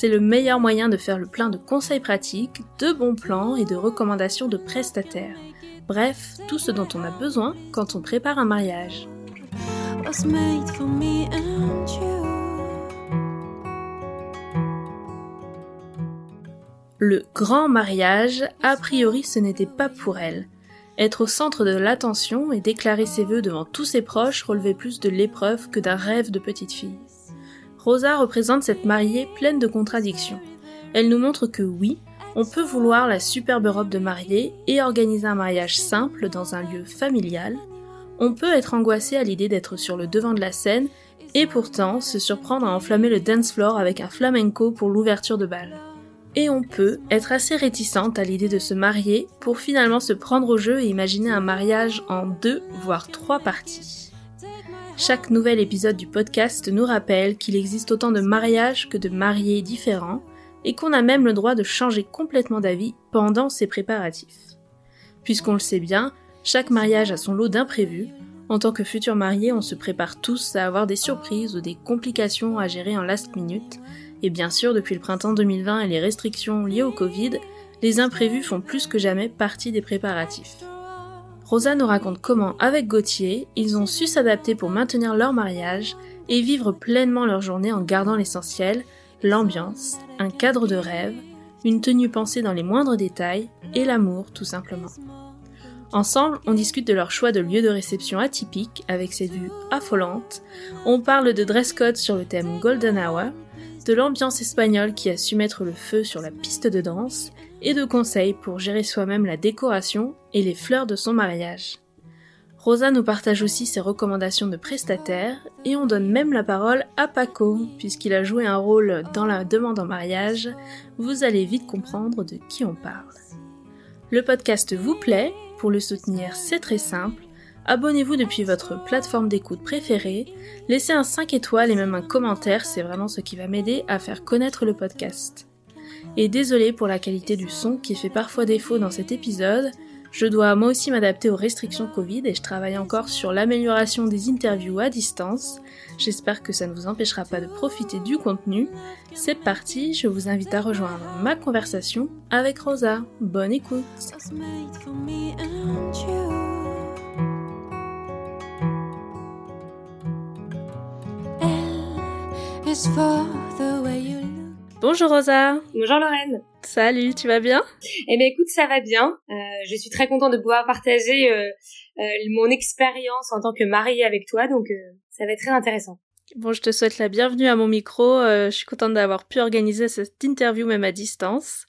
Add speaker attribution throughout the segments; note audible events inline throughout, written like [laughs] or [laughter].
Speaker 1: C'est le meilleur moyen de faire le plein de conseils pratiques, de bons plans et de recommandations de prestataires. Bref, tout ce dont on a besoin quand on prépare un mariage. Le grand mariage, a priori ce n'était pas pour elle. Être au centre de l'attention et déclarer ses vœux devant tous ses proches relevait plus de l'épreuve que d'un rêve de petite fille. Rosa représente cette mariée pleine de contradictions. Elle nous montre que oui, on peut vouloir la superbe robe de mariée et organiser un mariage simple dans un lieu familial. On peut être angoissé à l'idée d'être sur le devant de la scène et pourtant se surprendre à enflammer le dance floor avec un flamenco pour l'ouverture de bal. Et on peut être assez réticente à l'idée de se marier pour finalement se prendre au jeu et imaginer un mariage en deux, voire trois parties. Chaque nouvel épisode du podcast nous rappelle qu'il existe autant de mariages que de mariés différents et qu'on a même le droit de changer complètement d'avis pendant ces préparatifs. Puisqu'on le sait bien, chaque mariage a son lot d'imprévus. En tant que futur marié, on se prépare tous à avoir des surprises ou des complications à gérer en last minute, et bien sûr, depuis le printemps 2020 et les restrictions liées au Covid, les imprévus font plus que jamais partie des préparatifs. Rosa nous raconte comment, avec Gauthier, ils ont su s'adapter pour maintenir leur mariage et vivre pleinement leur journée en gardant l'essentiel, l'ambiance, un cadre de rêve, une tenue pensée dans les moindres détails et l'amour tout simplement. Ensemble, on discute de leur choix de lieu de réception atypique avec ses vues affolantes, on parle de dress code sur le thème Golden Hour, de l'ambiance espagnole qui a su mettre le feu sur la piste de danse, et de conseils pour gérer soi-même la décoration et les fleurs de son mariage. Rosa nous partage aussi ses recommandations de prestataire et on donne même la parole à Paco, puisqu'il a joué un rôle dans la demande en mariage. Vous allez vite comprendre de qui on parle. Le podcast vous plaît Pour le soutenir, c'est très simple Abonnez-vous depuis votre plateforme d'écoute préférée, laissez un 5 étoiles et même un commentaire, c'est vraiment ce qui va m'aider à faire connaître le podcast. Et désolé pour la qualité du son qui fait parfois défaut dans cet épisode, je dois moi aussi m'adapter aux restrictions Covid et je travaille encore sur l'amélioration des interviews à distance. J'espère que ça ne vous empêchera pas de profiter du contenu. C'est parti, je vous invite à rejoindre ma conversation avec Rosa. Bonne écoute. Bonjour Rosa.
Speaker 2: Bonjour Lorraine.
Speaker 1: Salut, tu vas bien?
Speaker 2: Eh bien écoute, ça va bien. Euh, je suis très contente de pouvoir partager euh, euh, mon expérience en tant que mariée avec toi, donc ça va être très intéressant.
Speaker 1: Bon, je te souhaite la bienvenue à mon micro. je suis contente d'avoir pu organiser cette interview même à distance.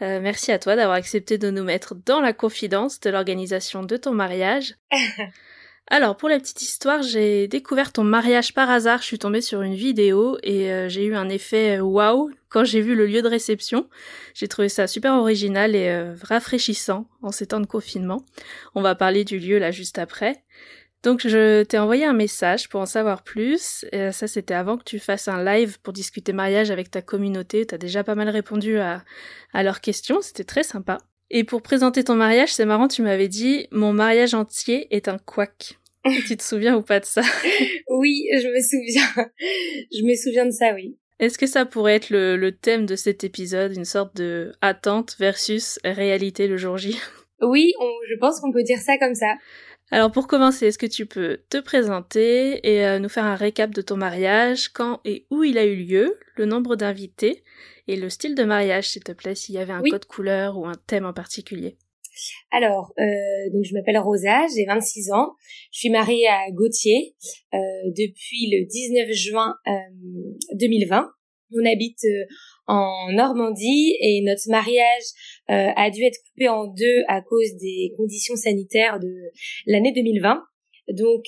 Speaker 1: merci à toi d'avoir accepté de nous mettre dans la confidence de l'organisation de ton mariage. [laughs] Alors, pour la petite histoire, j'ai découvert ton mariage par hasard. Je suis tombée sur une vidéo et euh, j'ai eu un effet euh, waouh quand j'ai vu le lieu de réception. J'ai trouvé ça super original et euh, rafraîchissant en ces temps de confinement. On va parler du lieu là juste après. Donc je t'ai envoyé un message pour en savoir plus. Ça c'était avant que tu fasses un live pour discuter mariage avec ta communauté. T'as déjà pas mal répondu à leurs questions. C'était très sympa. Et pour présenter ton mariage, c'est marrant, tu m'avais dit mon mariage entier est un quack. [laughs] tu te souviens ou pas de ça?
Speaker 2: Oui, je me souviens. je me souviens de ça, oui.
Speaker 1: Est-ce que ça pourrait être le, thème de cet épisode, une sorte de attente versus réalité le jour J?
Speaker 2: Oui, je pense qu'on peut dire ça comme ça.
Speaker 1: Alors pour commencer, est-ce que tu peux te présenter et euh, nous faire un récap de ton mariage, quand et où il a eu lieu, le nombre d'invités et le style de mariage, s'il te plaît, s'il y avait un code couleur ou un thème en particulier.
Speaker 2: Alors, euh, donc je m'appelle Rosa, j'ai 26 ans, je suis mariée à Gauthier euh, depuis le 19 juin 2020. On habite en Normandie et notre mariage a dû être coupé en deux à cause des conditions sanitaires de l'année 2020. Donc,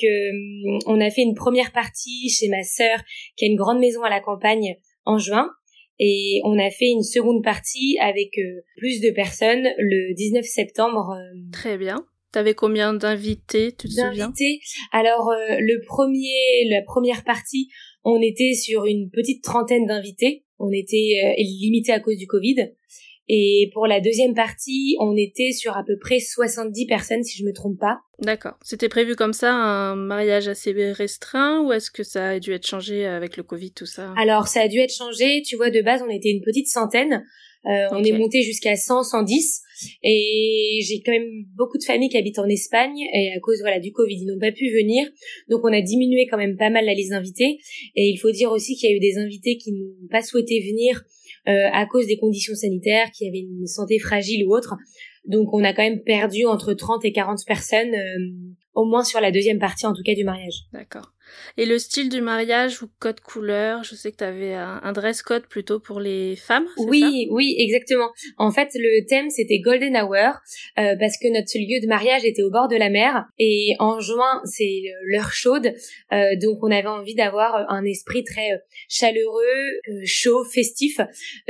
Speaker 2: on a fait une première partie chez ma sœur qui a une grande maison à la campagne en juin Et on a fait une seconde partie avec plus de personnes le 19 septembre.
Speaker 1: Très bien. T'avais combien d'invités, tu te souviens?
Speaker 2: Alors le premier, la première partie, on était sur une petite trentaine d'invités. On était limité à cause du Covid. Et pour la deuxième partie, on était sur à peu près 70 personnes, si je me trompe pas.
Speaker 1: D'accord. C'était prévu comme ça, un mariage assez restreint, ou est-ce que ça a dû être changé avec le Covid, tout ça?
Speaker 2: Alors, ça a dû être changé. Tu vois, de base, on était une petite centaine. Euh, On est monté jusqu'à 100, 110. Et j'ai quand même beaucoup de familles qui habitent en Espagne et à cause voilà du Covid, ils n'ont pas pu venir. Donc on a diminué quand même pas mal la liste d'invités. Et il faut dire aussi qu'il y a eu des invités qui n'ont pas souhaité venir euh, à cause des conditions sanitaires, qui avaient une santé fragile ou autre. Donc on a quand même perdu entre 30 et 40 personnes, euh, au moins sur la deuxième partie en tout cas du mariage.
Speaker 1: D'accord. Et le style du mariage ou code couleur, je sais que tu avais un, dress code plutôt pour les femmes.
Speaker 2: Oui, oui, exactement. En fait, le thème c'était Golden Hour euh, parce que notre lieu de mariage était au bord de la mer et en juin c'est l'heure chaude, euh, donc on avait envie d'avoir un esprit très euh, chaleureux, chaud, festif.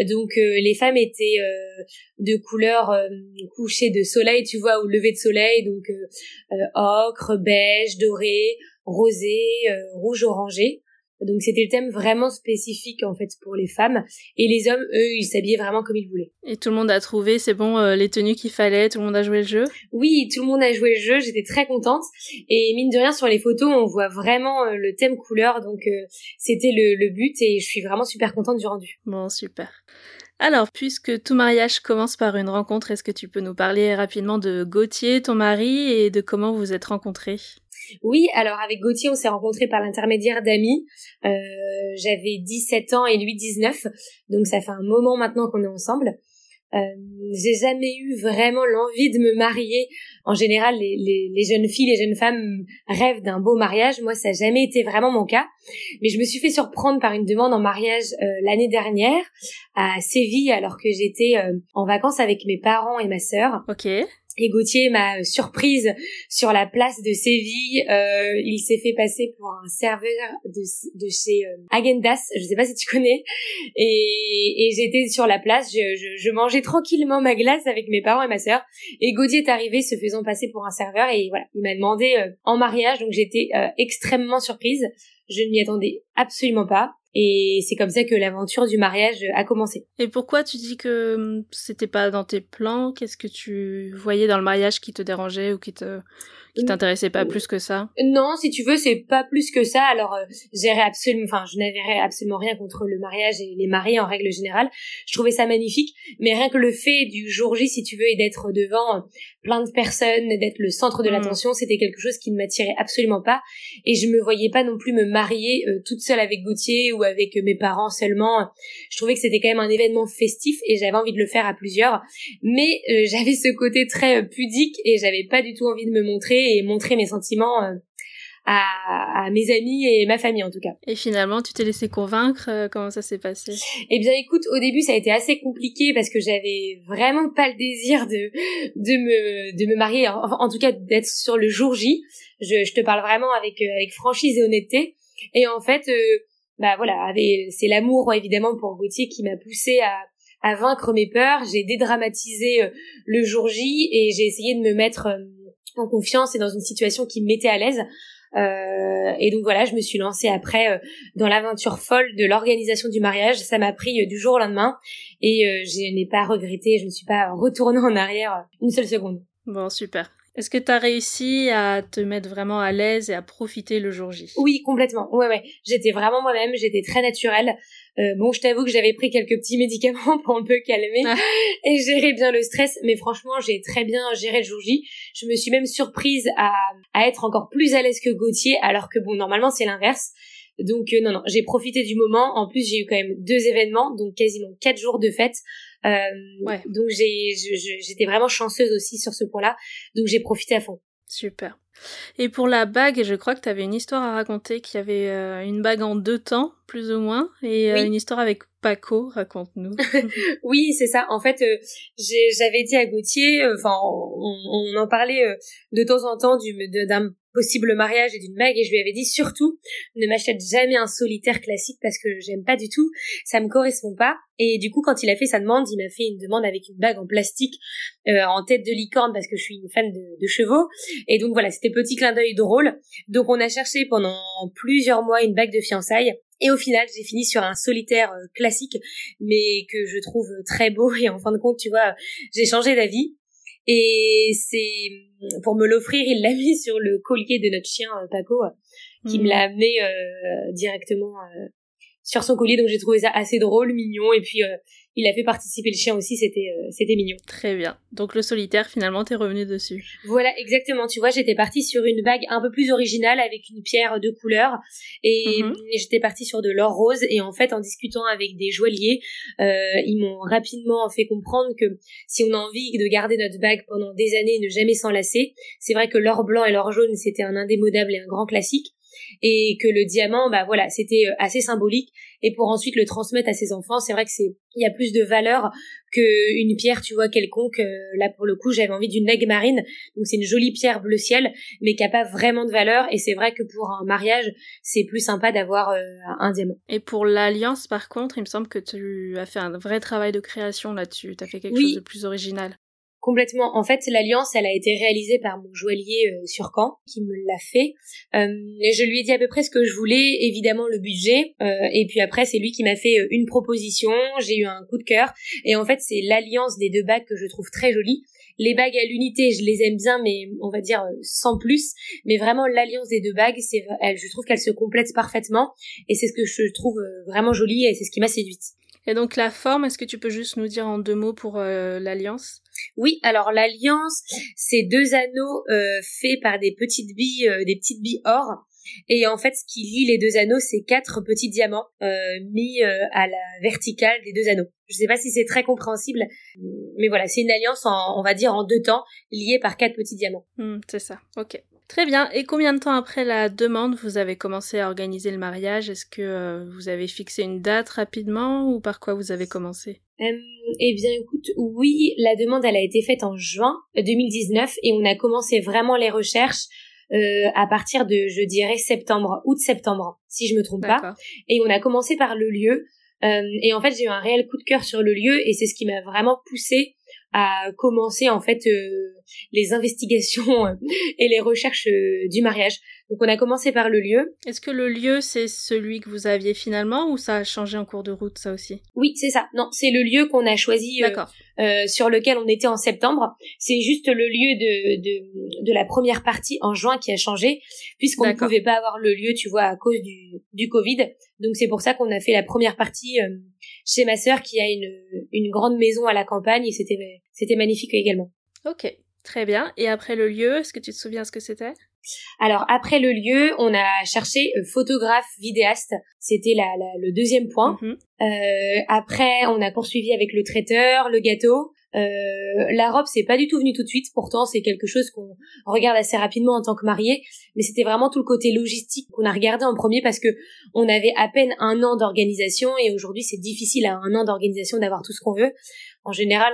Speaker 2: Donc les femmes étaient de couleur couchée de soleil, tu vois, ou lever de soleil, donc ocre, beige, doré rosé, euh, rouge orangé. Donc c'était le thème vraiment spécifique en fait pour les femmes et les hommes eux ils s'habillaient vraiment comme ils voulaient.
Speaker 1: Et tout le monde a trouvé c'est bon euh, les tenues qu'il fallait, tout le monde a joué le jeu?
Speaker 2: Oui, tout le monde a joué le jeu, j'étais très contente et mine de rien sur les photos on voit vraiment euh, le thème couleur donc c'était le, le but et je suis vraiment super contente du rendu.
Speaker 1: Bon super. Alors, puisque tout mariage commence par une rencontre, est-ce que tu peux nous parler rapidement de Gauthier, ton mari, et de comment vous vous êtes rencontrés?
Speaker 2: Oui, alors avec Gauthier, on s'est rencontrés par l'intermédiaire d'amis. Euh, J'avais 17 ans et lui 19, donc ça fait un moment maintenant qu'on est ensemble. Euh, j'ai jamais eu vraiment l'envie de me marier. En général, les, les, les, jeunes filles, les jeunes femmes rêvent d'un beau mariage. Moi, ça n'a jamais été vraiment mon cas. Mais je me suis fait surprendre par une demande en mariage euh, l'année dernière à Séville, alors que j'étais euh, en vacances avec mes parents et ma sœur.
Speaker 1: Ok.
Speaker 2: Et Gauthier m'a surprise sur la place de Séville. Euh, il s'est fait passer pour un serveur de, de chez euh, Agendas, je sais pas si tu connais. Et, et j'étais sur la place, je, je, mangeais tranquillement ma glace avec mes parents et ma sœur. Et Gauthier est arrivé se faisant passer pour un serveur et voilà, il m'a demandé euh, en mariage, donc j'étais euh, extrêmement surprise. Je ne m'y attendais absolument pas. Et c'est comme ça que l'aventure du mariage a commencé.
Speaker 1: Et pourquoi tu dis que hum, c'était pas dans tes plans? Qu'est-ce que tu voyais dans le mariage qui te dérangeait ou qui te qui t'intéressait pas plus que ça?
Speaker 2: Non, si tu veux, c'est pas plus que ça. Alors, euh, j'irais absolument, enfin, je n'avais absolument rien contre le mariage et les mariés en règle générale. Je trouvais ça magnifique, mais rien que le fait du jour J, si tu veux, et d'être devant euh, plein de personnes, d'être le centre de mm. l'attention, c'était quelque chose qui ne m'attirait absolument pas. Et je me voyais pas non plus me marier euh, toute seule avec Gauthier ou avec mes parents seulement. Je trouvais que c'était quand même un événement festif et j'avais envie de le faire à plusieurs. Mais [laughs] j'avais ce côté très pudique et j'avais pas du tout envie de me montrer et montrer mes sentiments euh, à, à, mes amis et ma famille en tout cas.
Speaker 1: Et finalement, tu t'es laissé convaincre euh, Comment ça s'est passé?
Speaker 2: Eh bien, écoute, au début, ça a été assez compliqué parce que j'avais vraiment pas le désir de de me de me marier, en, en tout cas d'être sur le jour J. Je, je te parle vraiment avec euh, avec franchise et honnêteté. Et en fait, bah voilà, c'est l'amour évidemment pour Gauthier qui m'a poussé à à vaincre mes peurs. J'ai dédramatisé le jour J et j'ai essayé de me mettre en confiance et dans une situation qui me mettait à l'aise. Euh, et donc voilà, je me suis lancée après euh, dans l'aventure folle de l'organisation du mariage. Ça m'a pris euh, du jour au lendemain et euh, je n'ai pas regretté, je ne suis pas retournée en arrière une seule seconde.
Speaker 1: Bon, super. Est-ce que tu as réussi à te mettre vraiment à l'aise et à profiter le jour J?
Speaker 2: Oui, complètement. Ouais, ouais. J'étais vraiment moi-même, j'étais très naturelle. Euh, bon, je t'avoue que j'avais pris quelques petits médicaments [laughs] pour un peu calmer ah. [laughs] et gérer bien le stress, mais franchement, j'ai très bien géré le jour J. Je me suis même surprise à, à être encore plus à l'aise que Gauthier, alors que bon, normalement, c'est l'inverse. Donc euh, non, non, j'ai profité du moment. En plus, j'ai eu quand même deux événements, donc quasiment quatre jours de fête. Euh, ouais. Donc j'ai, j'étais vraiment chanceuse aussi sur ce point-là. Donc j'ai profité à fond.
Speaker 1: Super. Et pour la bague, je crois que tu avais une histoire à raconter, qu'il y avait euh, une bague en deux temps, plus ou moins, et euh, une histoire avec Paco, raconte-nous. [laughs]
Speaker 2: oui, c'est ça. En fait, euh, j'avais dit à Gauthier, enfin, on, on, en parlait de temps en temps d'un possible mariage et d'une bague et je lui avais dit surtout ne m'achète jamais un solitaire classique parce que j'aime pas du tout, ça me correspond pas. Et du coup, quand il a fait sa demande, il m'a fait une demande avec une bague en plastique euh, en tête de licorne parce que je suis une fan de, de chevaux. Et donc voilà, c'était petit clin d'œil drôle. Donc on a cherché pendant plusieurs mois une bague de fiançailles. Et au final, j'ai fini sur un solitaire euh, classique, mais que je trouve très beau. Et en fin de compte, tu vois, j'ai changé d'avis. Et c'est pour me l'offrir, il l'a [laughs] mis sur le collier de notre chien euh, Paco, qui me mmh. l'a amené directement sur son collier. Donc j'ai trouvé ça assez drôle, mignon. Et puis euh, il a fait participer le chien aussi, c'était euh, c'était mignon.
Speaker 1: Très bien. Donc le solitaire, finalement, t'es revenu dessus.
Speaker 2: Voilà, exactement. Tu vois, j'étais partie sur une bague un peu plus originale avec une pierre de couleur et, mhm. j'étais partie sur de l'or rose. Et en fait, en discutant avec des joailliers, euh, ils m'ont rapidement fait comprendre que si on a envie de garder notre bague pendant des années et ne jamais s'en lasser, c'est vrai que l'or blanc et l'or jaune, c'était un indémodable et un grand classique et que le diamant, bah voilà, c'était euh, assez symbolique. Et pour ensuite le transmettre à ses enfants, c'est vrai que c'est, il y a plus de valeur qu'une pierre, tu vois, quelconque. Euh, là, pour le coup, j'avais envie d'une aigle marine. Donc c'est une jolie pierre bleu ciel, mais qui a pas vraiment de valeur. Et c'est vrai que pour un mariage, c'est plus sympa d'avoir euh, un diamant.
Speaker 1: Et pour l'alliance, par contre, il me semble que tu as fait un vrai travail de création là-dessus. Tu as fait quelque chose de plus original.
Speaker 2: Complètement. En fait, l'alliance, elle a été réalisée par mon joaillier euh, sur Caen, qui me l'a fait. Euh, et je lui ai dit à peu près ce que je voulais, évidemment le budget. Euh, et puis après, c'est lui qui m'a fait une proposition. J'ai eu un coup de cœur. Et en fait, c'est l'alliance des deux bagues que je trouve très jolie. Les bagues à l'unité, je les aime bien, mais on va dire sans plus. Mais vraiment, l'alliance des deux bagues, c'est, je trouve qu'elle se complète parfaitement. Et c'est ce que je trouve vraiment joli et c'est ce qui m'a séduite.
Speaker 1: Et donc la forme, est-ce que tu peux juste nous dire en deux mots pour l'alliance?
Speaker 2: Oui, alors l'alliance, c'est deux anneaux euh, faits par des petites billes, euh, des petites billes or. Et en fait, ce qui lie les deux anneaux, c'est quatre petits diamants euh, mis à la verticale des deux anneaux. Je ne sais pas si c'est très compréhensible, mais voilà, c'est une alliance, en, on va dire, en deux temps, liée par quatre petits diamants.
Speaker 1: Hmm, c'est ça, ok. Très bien. Et combien de temps après la demande vous avez commencé à organiser le mariage? Est-ce que vous avez fixé une date rapidement ou par quoi vous avez commencé?
Speaker 2: Euh, Eh bien, écoute, oui, la demande elle a été faite en juin 2019 et on a commencé vraiment les recherches euh, à partir de, je dirais, septembre, août-septembre, si je me trompe pas. Et on a commencé par le lieu. et en fait, j'ai eu un réel coup de cœur sur le lieu et c'est ce qui m'a vraiment poussé à commencer en fait euh, les investigations euh, [laughs] et les recherches euh, du mariage. Donc on a commencé par le lieu.
Speaker 1: Est-ce que le lieu c'est celui que vous aviez finalement ou ça a changé en cours de route ça aussi?
Speaker 2: Oui c'est ça. Non c'est le lieu qu'on a choisi euh, sur lequel on était en septembre. C'est juste le lieu de, de, de la première partie en juin qui a changé puisqu'on ne pouvait pas avoir le lieu tu vois à cause du, du Covid. Donc c'est pour ça qu'on a fait la première partie chez ma sœur qui a une, une grande maison à la campagne et c'était c'était magnifique également.
Speaker 1: Ok, très bien. Et après le lieu, est-ce que tu te souviens ce que c'était?
Speaker 2: Alors après le lieu, on a cherché euh, photographe, vidéaste. C'était la, le deuxième point. Mhm. euh, après, on a poursuivi avec le traiteur, le gâteau. Euh, la robe, c'est pas du tout venu tout de suite. Pourtant, c'est quelque chose qu'on regarde assez rapidement en tant que marié. Mais c'était vraiment tout le côté logistique qu'on a regardé en premier parce que on avait à peine un an d'organisation et aujourd'hui, c'est difficile à un an d'organisation d'avoir tout ce qu'on veut. En général,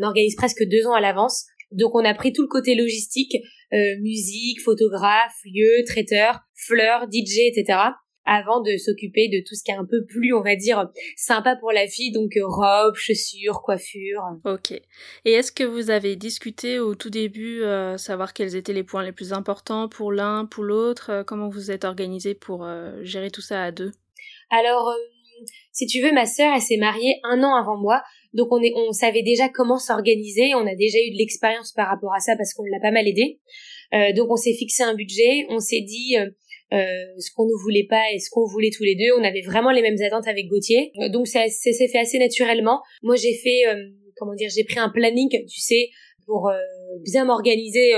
Speaker 2: on organise presque deux ans à l'avance. Donc, on a pris tout le côté logistique, euh, musique, photographe, lieu, traiteur, fleurs, DJ, etc avant de s'occuper de tout ce qui est un peu plus, on va dire, sympa pour la fille, donc euh, robe, chaussures, coiffure.
Speaker 1: Ok. Et est-ce que vous avez discuté au tout début, euh, savoir quels étaient les points les plus importants pour l'un, pour l'autre euh, Comment vous êtes organisé pour gérer tout ça à deux?
Speaker 2: Alors, si tu veux, ma sœur, elle s'est mariée un an avant moi, donc on est, on savait déjà comment s'organiser, on a déjà eu de l'expérience par rapport à ça parce qu'on l'a pas mal aidé. donc on s'est fixé un budget, on s'est dit euh, ce qu'on ne voulait pas et ce qu'on voulait tous les deux. On avait vraiment les mêmes attentes avec Gauthier. Euh, donc ça s'est fait assez naturellement. Moi j'ai fait, euh, comment dire, j'ai pris un planning, tu sais, pour bien m'organiser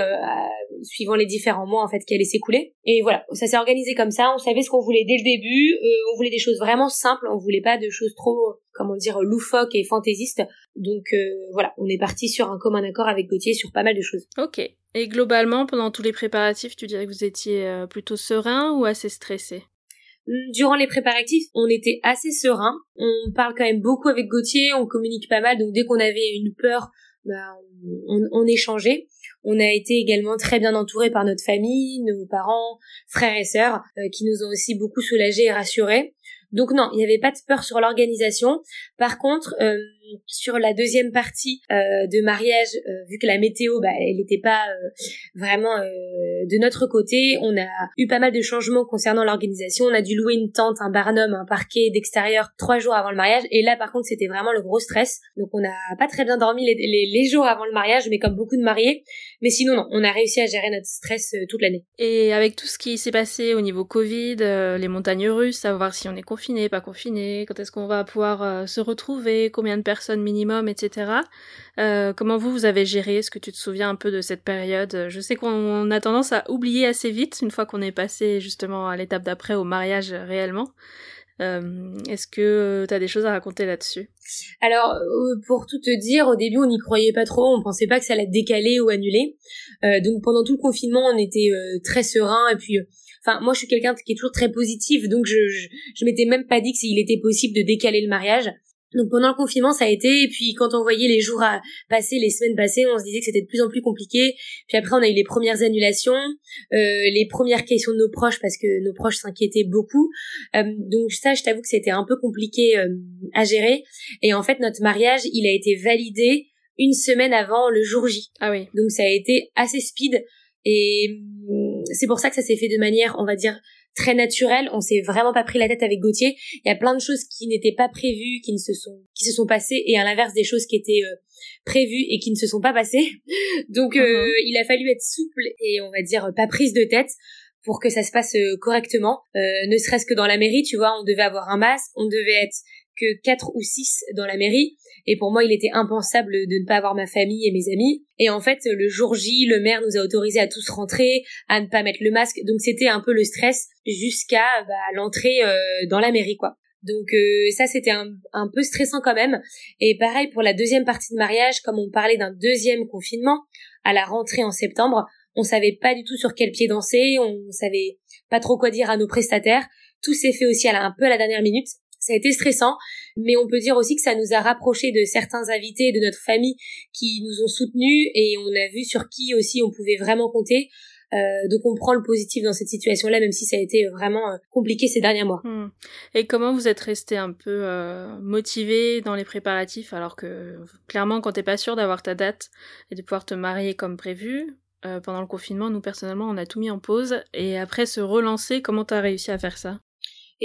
Speaker 2: suivant les différents mois en fait qui allaient s'écouler. Et voilà, ça s'est organisé comme ça. On savait ce qu'on voulait dès le début. on voulait des choses vraiment simples. On voulait pas de choses trop, comment dire, loufoques et fantaisistes. Donc voilà, on est parti sur un commun accord avec Gauthier sur pas mal de choses.
Speaker 1: Ok. Et globalement, pendant tous les préparatifs, tu dirais que vous étiez euh, plutôt serein ou assez stressé?
Speaker 2: Hum, Durant les préparatifs, on était assez serein. On parle quand même beaucoup avec Gauthier, on communique pas mal, donc dès qu'on avait une peur, bah, on, on, échangeait. On a été également très bien entourés par notre famille, nos parents, frères et sœurs, qui nous ont aussi beaucoup soulagés et rassurés. Donc non, il n'y avait pas de peur sur l'organisation. Par contre, euh, sur la deuxième partie euh, de mariage, euh, vu que la météo, bah, elle n'était pas vraiment de notre côté, on a eu pas mal de changements concernant l'organisation. On a dû louer une tente, un barnum, un parquet d'extérieur trois jours avant le mariage. Et là, par contre, c'était vraiment le gros stress. Donc on n'a pas très bien dormi les, jours avant le mariage, mais comme beaucoup de mariés. Mais sinon, non, on a réussi à gérer notre stress toute l'année.
Speaker 1: Et avec tout ce qui s'est passé au niveau Covid, les montagnes russes, savoir si on est confiné pas confiné, quand est-ce qu'on va pouvoir euh, se retrouver, combien de personnes minimum, etc. Euh, comment vous, vous avez géré? Est-ce que tu te souviens un peu de cette période? Je sais qu'on a tendance à oublier assez vite une fois qu'on est passé justement à l'étape d'après au mariage réellement. Euh, est-ce que tu as des choses à raconter là-dessus?
Speaker 2: Alors, pour tout te dire, au début, on n'y croyait pas trop, on pensait pas que ça allait être décalé ou annulé. donc pendant tout le confinement, on était très serein et puis Enfin, moi, je suis quelqu'un qui est toujours très positif, donc je, je, je m'étais même pas dit que s'il était possible de décaler le mariage. Donc pendant le confinement, ça a été. Et puis quand on voyait les jours à passer, les semaines passées, on se disait que c'était de plus en plus compliqué. Puis après, on a eu les premières annulations, euh, les premières questions de nos proches parce que nos proches s'inquiétaient beaucoup. Euh, donc ça, je t'avoue que c'était un peu compliqué euh, à gérer. Et en fait, notre mariage, il a été validé une semaine avant le jour J.
Speaker 1: Ah oui.
Speaker 2: Donc ça a été assez speed. Et c'est pour ça que ça s'est fait de manière, on va dire, très naturelle. On s'est vraiment pas pris la tête avec Gauthier. Il y a plein de choses qui n'étaient pas prévues, qui ne se sont, qui se sont passées, et à l'inverse des choses qui étaient euh, prévues et qui ne se sont pas passées. [laughs] Donc, euh, mhm. il a fallu être souple et on va dire pas prise de tête pour que ça se passe euh, correctement. ne serait-ce que dans la mairie, tu vois, on devait avoir un masque, on devait être que quatre ou six dans la mairie. Et pour moi, il était impensable de ne pas avoir ma famille et mes amis. Et en fait, le jour J, le maire nous a autorisé à tous rentrer, à ne pas mettre le masque. Donc c'était un peu le stress jusqu'à bah, l'entrée euh, dans la mairie, quoi. Donc euh, ça, c'était un, peu stressant quand même. Et pareil pour la deuxième partie de mariage, comme on parlait d'un deuxième confinement, à la rentrée en septembre, on savait pas du tout sur quel pied danser, on savait pas trop quoi dire à nos prestataires. Tout s'est fait aussi à un peu à la dernière minute ça a été stressant, mais on peut dire aussi que ça nous a rapprochés de certains invités de notre famille qui nous ont soutenus et on a vu sur qui aussi on pouvait vraiment compter. Euh, donc on prend le positif dans cette situation-là, même si ça a été vraiment euh, compliqué ces derniers mois.
Speaker 1: Hmm. Et comment vous êtes resté un peu euh, motivé dans les préparatifs, alors que clairement, quand t'es pas sûr d'avoir ta date et de pouvoir te marier comme prévu, euh, pendant le confinement, nous personnellement, on a tout mis en pause. Et après se relancer, comment t'as réussi à faire ça?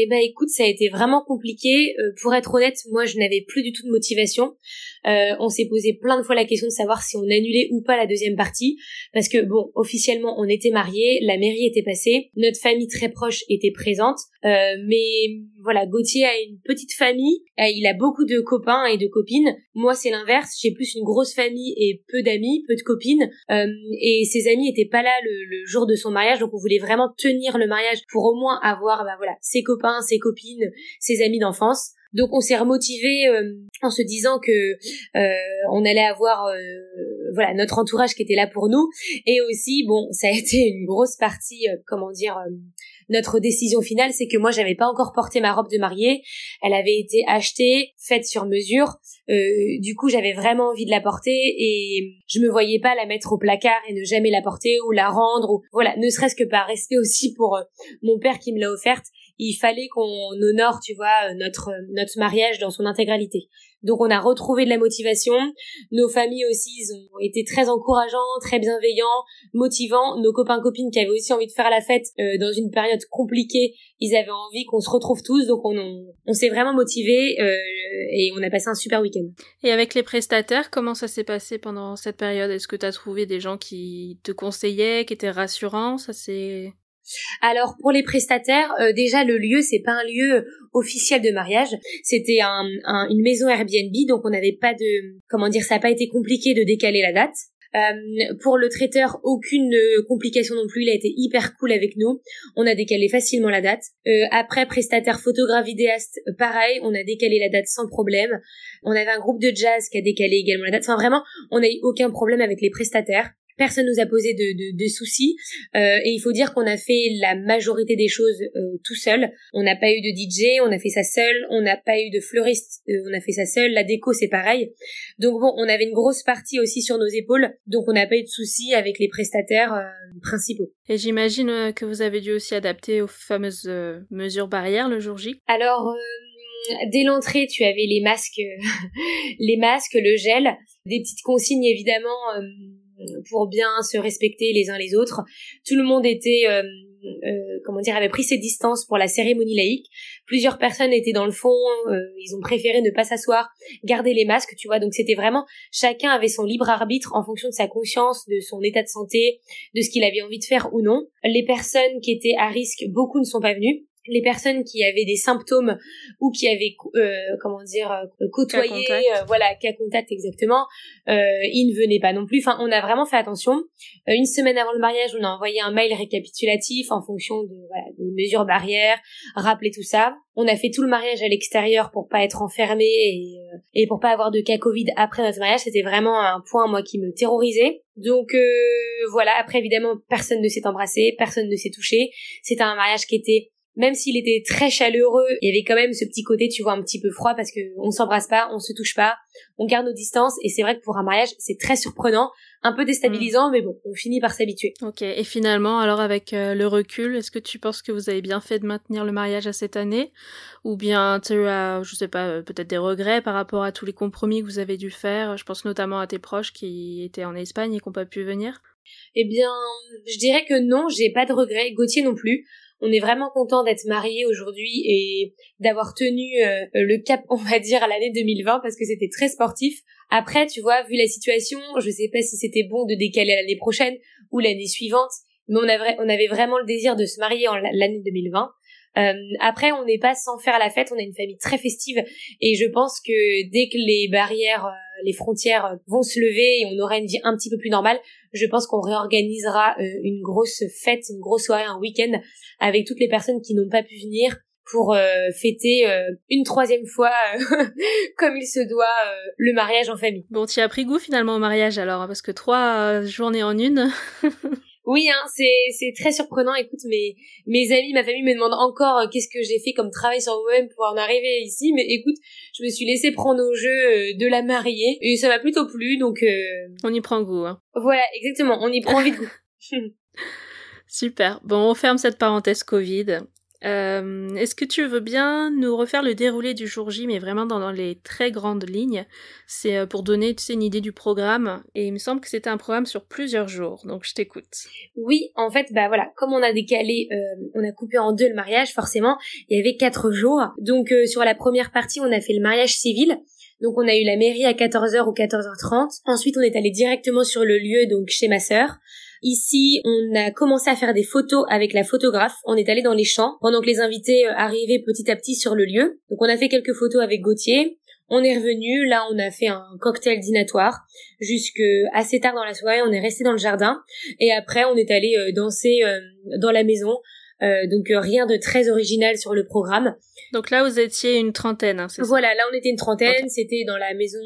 Speaker 2: Eh ben écoute, ça a été vraiment compliqué. Euh, pour être honnête, moi je n'avais plus du tout de motivation. Euh, on s'est posé plein de fois la question de savoir si on annulait ou pas la deuxième partie, parce que bon, officiellement on était mariés, la mairie était passée, notre famille très proche était présente, euh, mais voilà, Gauthier a une petite famille, il a beaucoup de copains et de copines. Moi c'est l'inverse, j'ai plus une grosse famille et peu d'amis, peu de copines, et ses amis étaient pas là le, le jour de son mariage, donc on voulait vraiment tenir le mariage pour au moins avoir, bah voilà, ses copains ses copines, ses amis d'enfance. Donc on s'est remotivé euh, en se disant que euh, on allait avoir euh, voilà notre entourage qui était là pour nous et aussi bon ça a été une grosse partie comment dire notre décision finale c'est que moi j'avais pas encore porté ma robe de mariée. Elle avait été achetée faite sur mesure. Du coup j'avais vraiment envie de la porter et je me voyais pas la mettre au placard et ne jamais la porter ou la rendre ou voilà ne serait-ce que par respect aussi pour mon père qui me l'a offerte. Il fallait qu'on honore, tu vois, notre notre mariage dans son intégralité. Donc on a retrouvé de la motivation. Nos familles aussi, ils ont été très encourageants, très bienveillants, motivants. Nos copains copines qui avaient aussi envie de faire la fête euh, dans une période compliquée, ils avaient envie qu'on se retrouve tous. Donc on on, s'est vraiment motivés euh, et on a passé un super week-end.
Speaker 1: Et avec les prestataires, comment ça s'est passé pendant cette période? Est-ce que tu as trouvé des gens qui te conseillaient, qui étaient rassurants? Ça c'est
Speaker 2: alors pour les prestataires, euh, déjà le lieu c'est pas un lieu officiel de mariage, c'était un, une maison Airbnb donc on n'avait pas de comment dire ça n'a pas été compliqué de décaler la date. Euh, pour le traiteur, aucune euh, complication non plus. Il a été hyper cool avec nous. On a décalé facilement la date. après, prestataire photographe vidéaste, pareil, on a décalé la date sans problème. On avait un groupe de jazz qui a décalé également la date. Enfin, vraiment, on n'a eu aucun problème avec les prestataires. Personne nous a posé de, de, soucis euh, et il faut dire qu'on a fait la majorité des choses euh, tout seul. On n'a pas eu de DJ, on a fait ça seul, on n'a pas eu de fleuriste, euh, on a fait ça seul. La déco c'est pareil. Donc bon, on avait une grosse partie aussi sur nos épaules, donc on n'a pas eu de soucis avec les prestataires principaux.
Speaker 1: Et j'imagine que vous avez dû aussi adapter aux fameuses mesures barrières le jour J.
Speaker 2: Alors dès l'entrée, tu avais les masques, [laughs] les masques, le gel, des petites consignes évidemment pour bien se respecter les uns les autres. Tout le monde était, euh, euh, comment dire, avait pris ses distances pour la cérémonie laïque. Plusieurs personnes étaient dans le fond, euh, ils ont préféré ne pas s'asseoir, garder les masques, tu vois. Donc c'était vraiment, chacun avait son libre arbitre en fonction de sa conscience, de son état de santé, de ce qu'il avait envie de faire ou non. Les personnes qui étaient à risque, beaucoup ne sont pas venues les personnes qui avaient des symptômes ou qui avaient euh, comment dire euh, côtoyé euh, voilà cas contact exactement euh, ils ne venaient pas non plus. Enfin on a vraiment fait attention. Une semaine avant le mariage on a envoyé un mail récapitulatif en fonction de voilà, des mesures barrières rappeler tout ça. On a fait tout le mariage à l'extérieur pour pas être enfermé et, et pour pas avoir de cas Covid après notre mariage. C'était vraiment un point moi qui me terrorisait. Donc voilà. Après évidemment personne ne s'est embrassé personne ne s'est touché. C'était un mariage qui était même s'il était très chaleureux, il y avait quand même ce petit côté, tu vois, un petit peu froid parce que on s'embrasse pas, on se touche pas, on garde nos distances et c'est vrai que pour un mariage, c'est très surprenant, un peu déstabilisant, mm. mais bon, on finit par s'habituer.
Speaker 1: Ok. Et finalement, alors avec euh, le recul, est-ce que tu penses que vous avez bien fait de maintenir le mariage à cette année, ou bien tu as, je sais pas, euh, peut-être des regrets par rapport à tous les compromis que vous avez dû faire? Je pense notamment à tes proches qui étaient en Espagne et qui n'ont pas pu venir.
Speaker 2: Eh bien, je dirais que non, j'ai pas de regrets. Gauthier non plus on est vraiment content d'être mariés aujourd'hui et d'avoir tenu euh, le cap, on va dire, à l'année 2020 parce que c'était très sportif. Après, tu vois, vu la situation, je sais pas si c'était bon de décaler l'année prochaine ou l'année suivante, mais on, avait, vraiment le désir de se marier en l'année 2020. Euh, après, on n'est pas sans faire la fête, on a une famille très festive et je pense que dès que les barrières, euh, les frontières vont se lever et on aura une vie un petit peu plus normale, je pense qu'on réorganisera euh, une grosse fête, une grosse soirée, un week-end avec toutes les personnes qui n'ont pas pu venir pour euh, fêter euh, une troisième fois [laughs] comme il se doit le mariage en famille.
Speaker 1: Bon, tu as pris goût finalement au mariage alors, hein, parce que trois journées en une. [laughs]
Speaker 2: Oui, hein, c'est c'est très surprenant. Écoute, mes mes amis, ma famille me demandent encore euh, qu'est-ce que j'ai fait comme travail sur moi-même pour en arriver ici. Mais écoute, je me suis laissée prendre au jeu euh, de la mariée et ça m'a plutôt plu. Donc euh,
Speaker 1: on y prend goût. Hein.
Speaker 2: Voilà, exactement. On y prend vite [laughs] goût.
Speaker 1: Super. Bon, on ferme cette parenthèse Covid. Euh, Est-ce que tu veux bien nous refaire le déroulé du jour J, mais vraiment dans, les très grandes lignes? C'est euh, pour donner tu sais, une idée du programme, et il me semble que c'était un programme sur plusieurs jours, donc je t'écoute.
Speaker 2: Oui, en fait, bah voilà, comme on a décalé, euh, on a coupé en deux le mariage, forcément, il y avait quatre jours. Donc euh, sur la première partie, on a fait le mariage civil. Donc on a eu la mairie à 14h ou 14h30. Ensuite, on est allé directement sur le lieu, donc chez ma sœur. Ici, on a commencé à faire des photos avec la photographe. On est allé dans les champs pendant que les invités euh, arrivaient petit à petit sur le lieu. Donc on a fait quelques photos avec Gauthier. On est revenu, là on a fait un cocktail dînatoire jusque assez tard dans la soirée, on est resté dans le jardin et après on est allé euh, danser euh, dans la maison. donc rien de très original sur le programme.
Speaker 1: Donc là vous étiez une trentaine, hein, c'est
Speaker 2: Voilà, là on était une trentaine, c'était dans la maison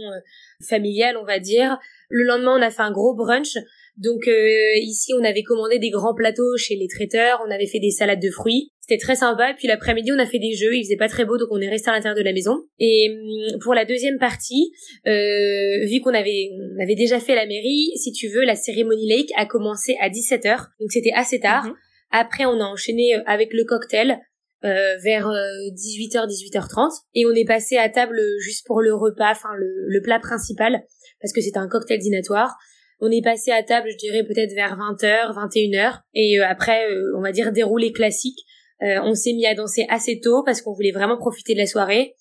Speaker 2: familiale on va dire. Le lendemain on a fait un gros brunch donc euh, ici, on avait commandé des grands plateaux chez les traiteurs, on avait fait des salades de fruits. C'était très sympa. Et puis l'après-midi, on a fait des jeux. Il faisait pas très beau, donc on est resté à l'intérieur de la maison. Et hum, pour la deuxième partie, euh, vu qu'on avait, on avait déjà fait la mairie, si tu veux, la cérémonie lake a commencé à 17h. Donc c'était assez tard. Mhm. Après, on a enchaîné euh, avec le cocktail. Euh, vers 18h, 18h30 et on est passé à table juste pour le repas, enfin le, le plat principal parce que c'était un cocktail dînatoire on est passé à table, je dirais peut-être vers 20h, 21h. Et euh, après, euh, on va dire déroulé classique. Euh, on s'est mis à danser assez tôt parce qu'on voulait vraiment profiter de la soirée.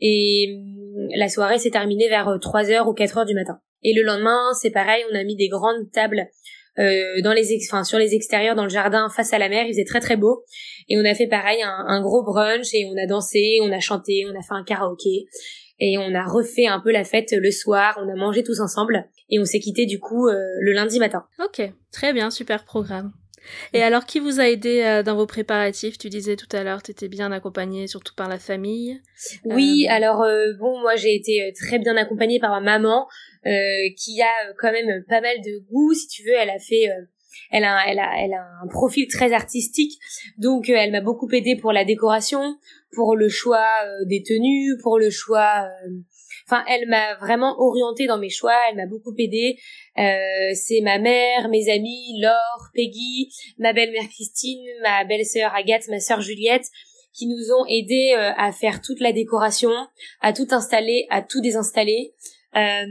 Speaker 2: Et hum, la soirée s'est terminée vers 3h ou 4h du matin. Et le lendemain, c'est pareil, on a mis des grandes tables dans les enfin, sur les extérieurs dans le jardin face à la mer il faisait très très beau et on a fait pareil un, un, gros brunch et on a dansé on a chanté on a fait un karaoké et on a refait un peu la fête le soir on a mangé tous ensemble et on s'est quitté du coup euh, le lundi matin.
Speaker 1: Ok, très bien, super programme. Et alors, qui vous a aidé euh, dans vos préparatifs? Tu disais tout à l'heure, tu étais bien accompagnée, surtout par la famille.
Speaker 2: Oui, alors bon, moi j'ai été très bien accompagnée par ma maman, qui a quand même pas mal de goût, si tu veux. Elle a fait elle a, elle a, elle a un profil très artistique, donc elle m'a beaucoup aidé pour la décoration, pour le choix des tenues, pour le choix Enfin, elle m'a vraiment orientée dans mes choix, elle m'a beaucoup aidée. Euh, c'est ma mère, mes amis, Laure, Peggy, ma belle-mère Christine, ma belle-sœur Agathe, ma sœur Juliette, qui nous ont aidés euh, à faire toute la décoration, à tout installer, à tout désinstaller. Euh,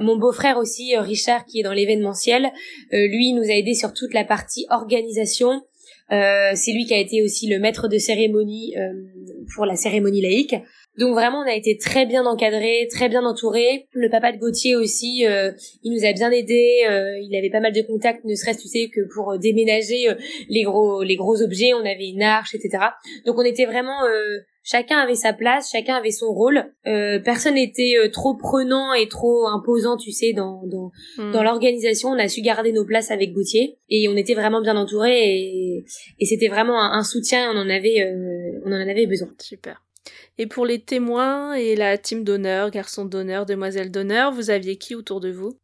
Speaker 2: mon beau-frère aussi, Richard, qui est dans l'événementiel, lui nous a aidés sur toute la partie organisation. c'est lui qui a été aussi le maître de cérémonie pour la cérémonie laïque. Donc vraiment, on a été très bien encadré, très bien entouré. Le papa de Gauthier aussi, euh, il nous a bien aidé. Euh, il avait pas mal de contacts, ne serait-ce tu sais que pour euh, déménager les gros les gros objets. On avait une arche, etc. Donc on était vraiment chacun avait sa place, chacun avait son rôle. personne n'était trop prenant et trop imposant, tu sais, dans dans, hmm. dans l'organisation. On a su garder nos places avec Gauthier et on était vraiment bien entouré et, et c'était vraiment un, un, soutien. On en avait on en avait besoin.
Speaker 1: Super. Et pour les témoins et la team d'honneur, garçon d'honneur, demoiselle d'honneur, vous aviez qui autour de vous?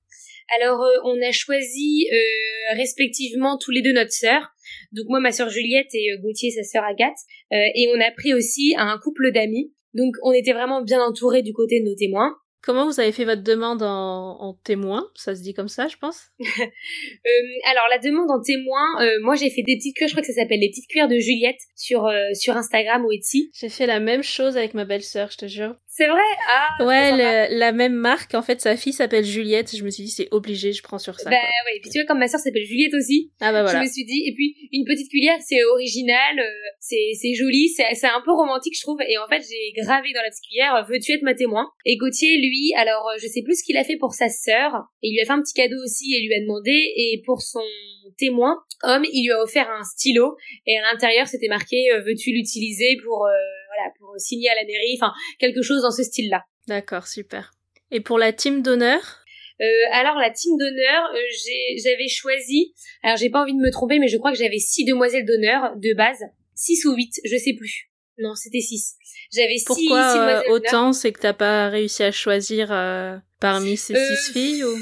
Speaker 2: Alors, euh, on a choisi euh, respectivement tous les deux notre sœur. Donc moi, ma sœur Juliette et euh, Gauthier, sa sœur Agathe. et on a pris aussi un couple d'amis. Donc on était vraiment bien entourés du côté de nos témoins.
Speaker 1: Comment vous avez fait votre demande en, témoin? Ça se dit comme ça, je pense. [laughs]
Speaker 2: Euh, alors la demande en témoin, euh, moi j'ai fait des petites cuillères, je crois que ça s'appelle les petites cuillères de Juliette sur euh, sur Instagram ou Etsy.
Speaker 1: J'ai fait la même chose avec ma belle-sœur, je te jure.
Speaker 2: C'est vrai? Ah
Speaker 1: Ouais, la même marque. En fait, sa fille s'appelle Juliette. Je me suis dit, c'est obligé, je prends sur ça.
Speaker 2: Bah ouais, et puis tu vois, comme ma soeur s'appelle Juliette aussi.
Speaker 1: Ah bah voilà.
Speaker 2: Je me suis dit, et puis une petite cuillère, c'est original, euh, c'est c'est joli, c'est c'est un peu romantique, je trouve. Et en fait, j'ai gravé dans la petite cuillère, veux-tu être ma témoin? Et Gauthier, lui, alors euh, je sais plus ce qu'il a fait pour sa sœur. Et il lui a fait un petit cadeau aussi et lui a demandé. Et pour son témoin, homme, il lui a offert un stylo. Et à l'intérieur, c'était marqué, euh, veux-tu l'utiliser pour voilà pour signer à la mairie, enfin quelque chose dans ce style-là.
Speaker 1: D'accord, super. Et pour la team d'honneur?
Speaker 2: Euh, alors la team d'honneur, euh, j'avais choisi, alors j'ai pas envie de me tromper, mais je crois que j'avais six demoiselles d'honneur de base, six ou huit, je sais plus. Non, c'était six. J'avais six,
Speaker 1: Pourquoi euh, autant C'est que t'as pas réussi à choisir parmi ces six filles ou?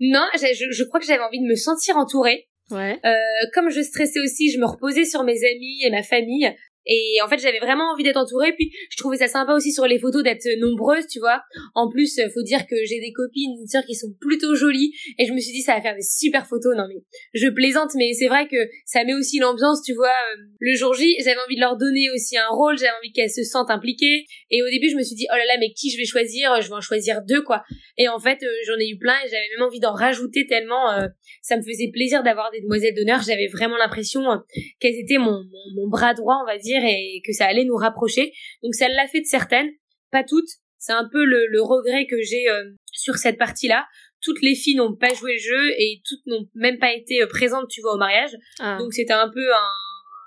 Speaker 2: Non, je, je, crois que j'avais envie de me sentir entourée.
Speaker 1: Ouais.
Speaker 2: comme je stressais aussi, je me reposais sur mes amis et ma famille. Et en fait, j'avais vraiment envie d'être entourée. Puis, je trouvais ça sympa aussi sur les photos d'être nombreuses, tu vois. En plus, faut dire que j'ai des copines, une sœur qui sont plutôt jolies. Et je me suis dit, ça va faire des super photos. Non, mais je plaisante, mais c'est vrai que ça met aussi l'ambiance, tu vois. Euh, le jour J, j'avais envie de leur donner aussi un rôle. J'avais envie qu'elles se sentent impliquées. Et au début, je me suis dit, oh là là, mais qui je vais choisir? Je vais en choisir deux, quoi. Et en fait, euh, j'en ai eu plein et j'avais même envie d'en rajouter tellement euh, ça me faisait plaisir d'avoir des demoiselles d'honneur. J'avais vraiment l'impression qu'elles étaient mon, mon bras droit, on va dire et que ça allait nous rapprocher. Donc ça l'a fait de certaines, pas toutes. C'est un peu le, regret que j'ai euh, sur cette partie-là. Toutes les filles n'ont pas joué le jeu et toutes n'ont même pas été euh, présentes, tu vois, au mariage. Ah. Donc c'était un peu un...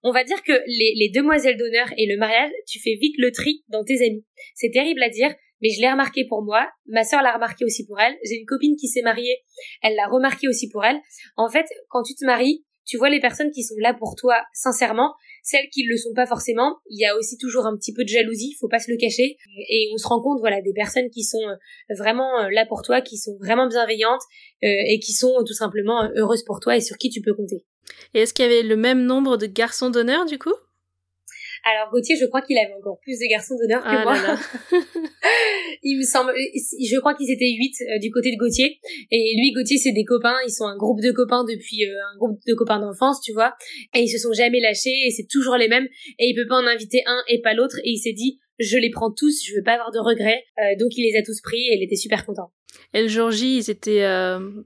Speaker 2: On va dire que les, les demoiselles d'honneur et le mariage, tu fais vite le tri dans tes amis. C'est terrible à dire, mais je l'ai remarqué pour moi. Ma sœur l'a remarqué aussi pour elle. J'ai une copine qui s'est mariée, elle l'a remarqué aussi pour elle. En fait, quand tu te maries, tu vois les personnes qui sont là pour toi sincèrement, celles qui le sont pas forcément. Il y a aussi toujours un petit peu de jalousie, faut pas se le cacher. Et on se rend compte, voilà, des personnes qui sont euh, vraiment euh, là pour toi, qui sont vraiment bienveillantes euh, et qui sont tout simplement heureuses pour toi et sur qui tu peux compter.
Speaker 1: Et est-ce qu'il y avait le même nombre de garçons d'honneur du coup?
Speaker 2: Alors Gauthier, je crois qu'il avait encore plus de garçons d'honneur que ah moi. [laughs] il me semble, je crois qu'ils étaient huit euh, du côté de Gauthier. Et lui, Gauthier, c'est des copains. Ils sont un groupe de copains depuis euh, un groupe de copains d'enfance, tu vois. Et ils se sont jamais lâchés. Et c'est toujours les mêmes. Et il peut pas en inviter un et pas l'autre. Et il s'est dit, je les prends tous. Je veux pas avoir de regrets. Euh, donc il les a tous pris. Et il était super content.
Speaker 1: Et le jour J, ils étaient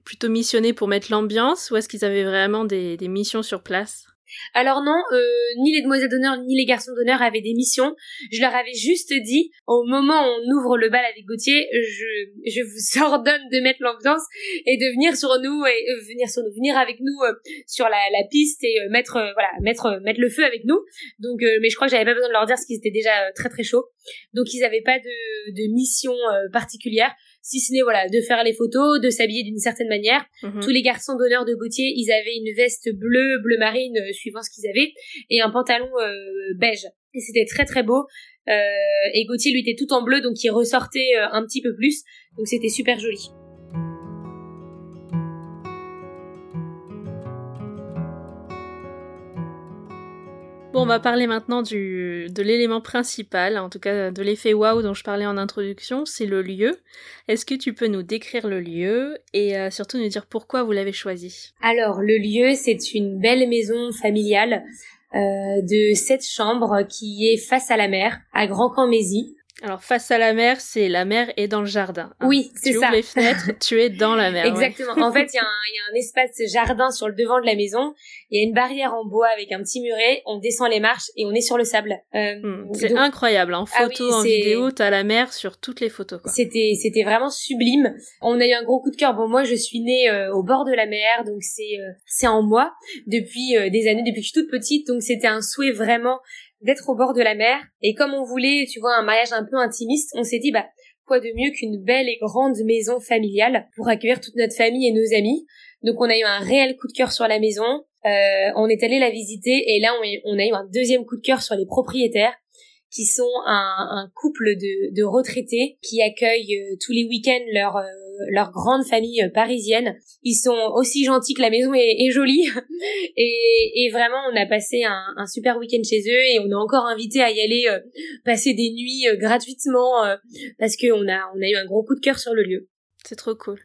Speaker 1: plutôt missionnés pour mettre l'ambiance ou est-ce qu'ils avaient vraiment des missions sur place?
Speaker 2: Alors non, euh, ni les demoiselles d'honneur ni les garçons d'honneur avaient des missions. Je leur avais juste dit, au moment où on ouvre le bal avec Gauthier, je, je vous [laughs] ordonne de mettre l'ambiance et de venir sur nous et euh, venir sur nous, venir avec nous euh, sur la, la, piste et mettre voilà mettre mettre le feu avec nous. Donc, mais je crois que j'avais pas besoin de leur dire parce qu'ils étaient déjà très très chauds. Donc ils n'avaient pas de, de mission particulière si ce n'est voilà de faire les photos, de s'habiller d'une certaine manière.
Speaker 1: Mhm.
Speaker 2: Tous les garçons d'honneur de Gauthier, ils avaient une veste bleue, bleu marine, euh, suivant ce qu'ils avaient, et un pantalon euh, beige. Et c'était très très beau. Euh, et Gauthier lui était tout en bleu, donc il ressortait un petit peu plus. Donc c'était super joli.
Speaker 1: Bon, on va parler maintenant du, de l'élément principal, en tout cas de l'effet waouh dont je parlais en introduction, c'est le lieu. Est-ce que tu peux nous décrire le lieu et euh, surtout nous dire pourquoi vous l'avez choisi?
Speaker 2: Alors le lieu, c'est une belle maison familiale euh, de sept chambres qui est face à la mer, à Grand Camp-Mézy.
Speaker 1: Alors face à la mer, c'est la mer est dans le jardin. hein.
Speaker 2: Oui, c'est
Speaker 1: tu
Speaker 2: ça.
Speaker 1: ouvres les fenêtres, tu es dans la mer. ouais.
Speaker 2: Exactement. En fait, il y, a un- il y a un espace jardin sur le devant de la maison. Il y a une barrière en bois avec un petit muret. On descend les marches et on est sur le sable. Euh,
Speaker 1: Hmm, C'est
Speaker 2: donc,
Speaker 1: incroyable, en
Speaker 2: Ah
Speaker 1: photo,
Speaker 2: oui,
Speaker 1: en vidéo, t'as la mer sur toutes les photos.
Speaker 2: C'était c'était vraiment sublime. On a eu un gros coup de cœur. Bon, moi, je suis née euh, au bord de la mer, donc c'est euh, c'est en moi depuis des années, depuis que je suis toute petite. Donc c'était un souhait vraiment d'être au bord de la mer. Et comme on voulait, tu vois, un mariage un peu intimiste, on s'est dit bah quoi de mieux qu'une belle et grande maison familiale pour accueillir toute notre famille et nos amis. Donc on a eu un réel coup de cœur sur la maison. Euh, on est allé la visiter et là on, a eu un deuxième coup de cœur sur les propriétaires qui sont un, couple de, retraités qui accueillent euh, tous les week-ends leur euh, leur grande famille euh, parisienne. Ils sont aussi gentils que la maison est, jolie [laughs] et, et vraiment on a passé un, un super week-end chez eux et on est encore invité à y aller euh, passer des nuits euh, gratuitement euh, parce que on a on a eu un gros coup de cœur sur le lieu.
Speaker 1: C'est trop cool.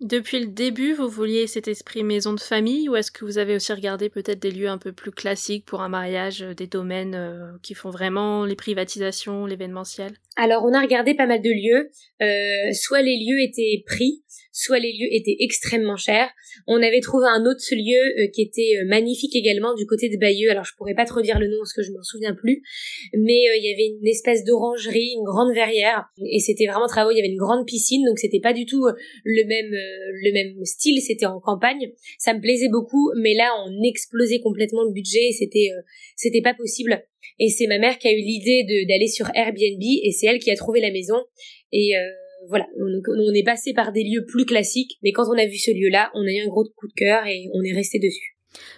Speaker 1: Depuis le début, vous vouliez cet esprit maison de famille ou est-ce que vous avez aussi regardé peut-être des lieux un peu plus classiques pour un mariage, euh, des domaines euh, qui font vraiment les privatisations, l'événementiel?
Speaker 2: Alors on a regardé pas mal de lieux. Euh, soit les lieux étaient pris, soit les lieux étaient extrêmement chers. On avait trouvé un autre lieu euh, qui était euh, magnifique également du côté de Bayeux. Alors je pourrais pas trop dire le nom parce que je m'en souviens plus, mais euh, il y avait une espèce d'orangerie, une grande verrière, et c'était vraiment très beau. Il y avait une grande piscine, donc c'était pas du tout le même le même style. C'était en campagne. Ça me plaisait beaucoup, mais là on explosait complètement le budget. et C'était c'était pas possible. Et c'est ma mère qui a eu l'idée d'aller sur Airbnb et c'est elle qui a trouvé la maison. Et euh, voilà, on, on est passé par des lieux plus classiques, mais quand on a vu ce lieu-là, on a eu un gros coup de cœur et on est resté dessus.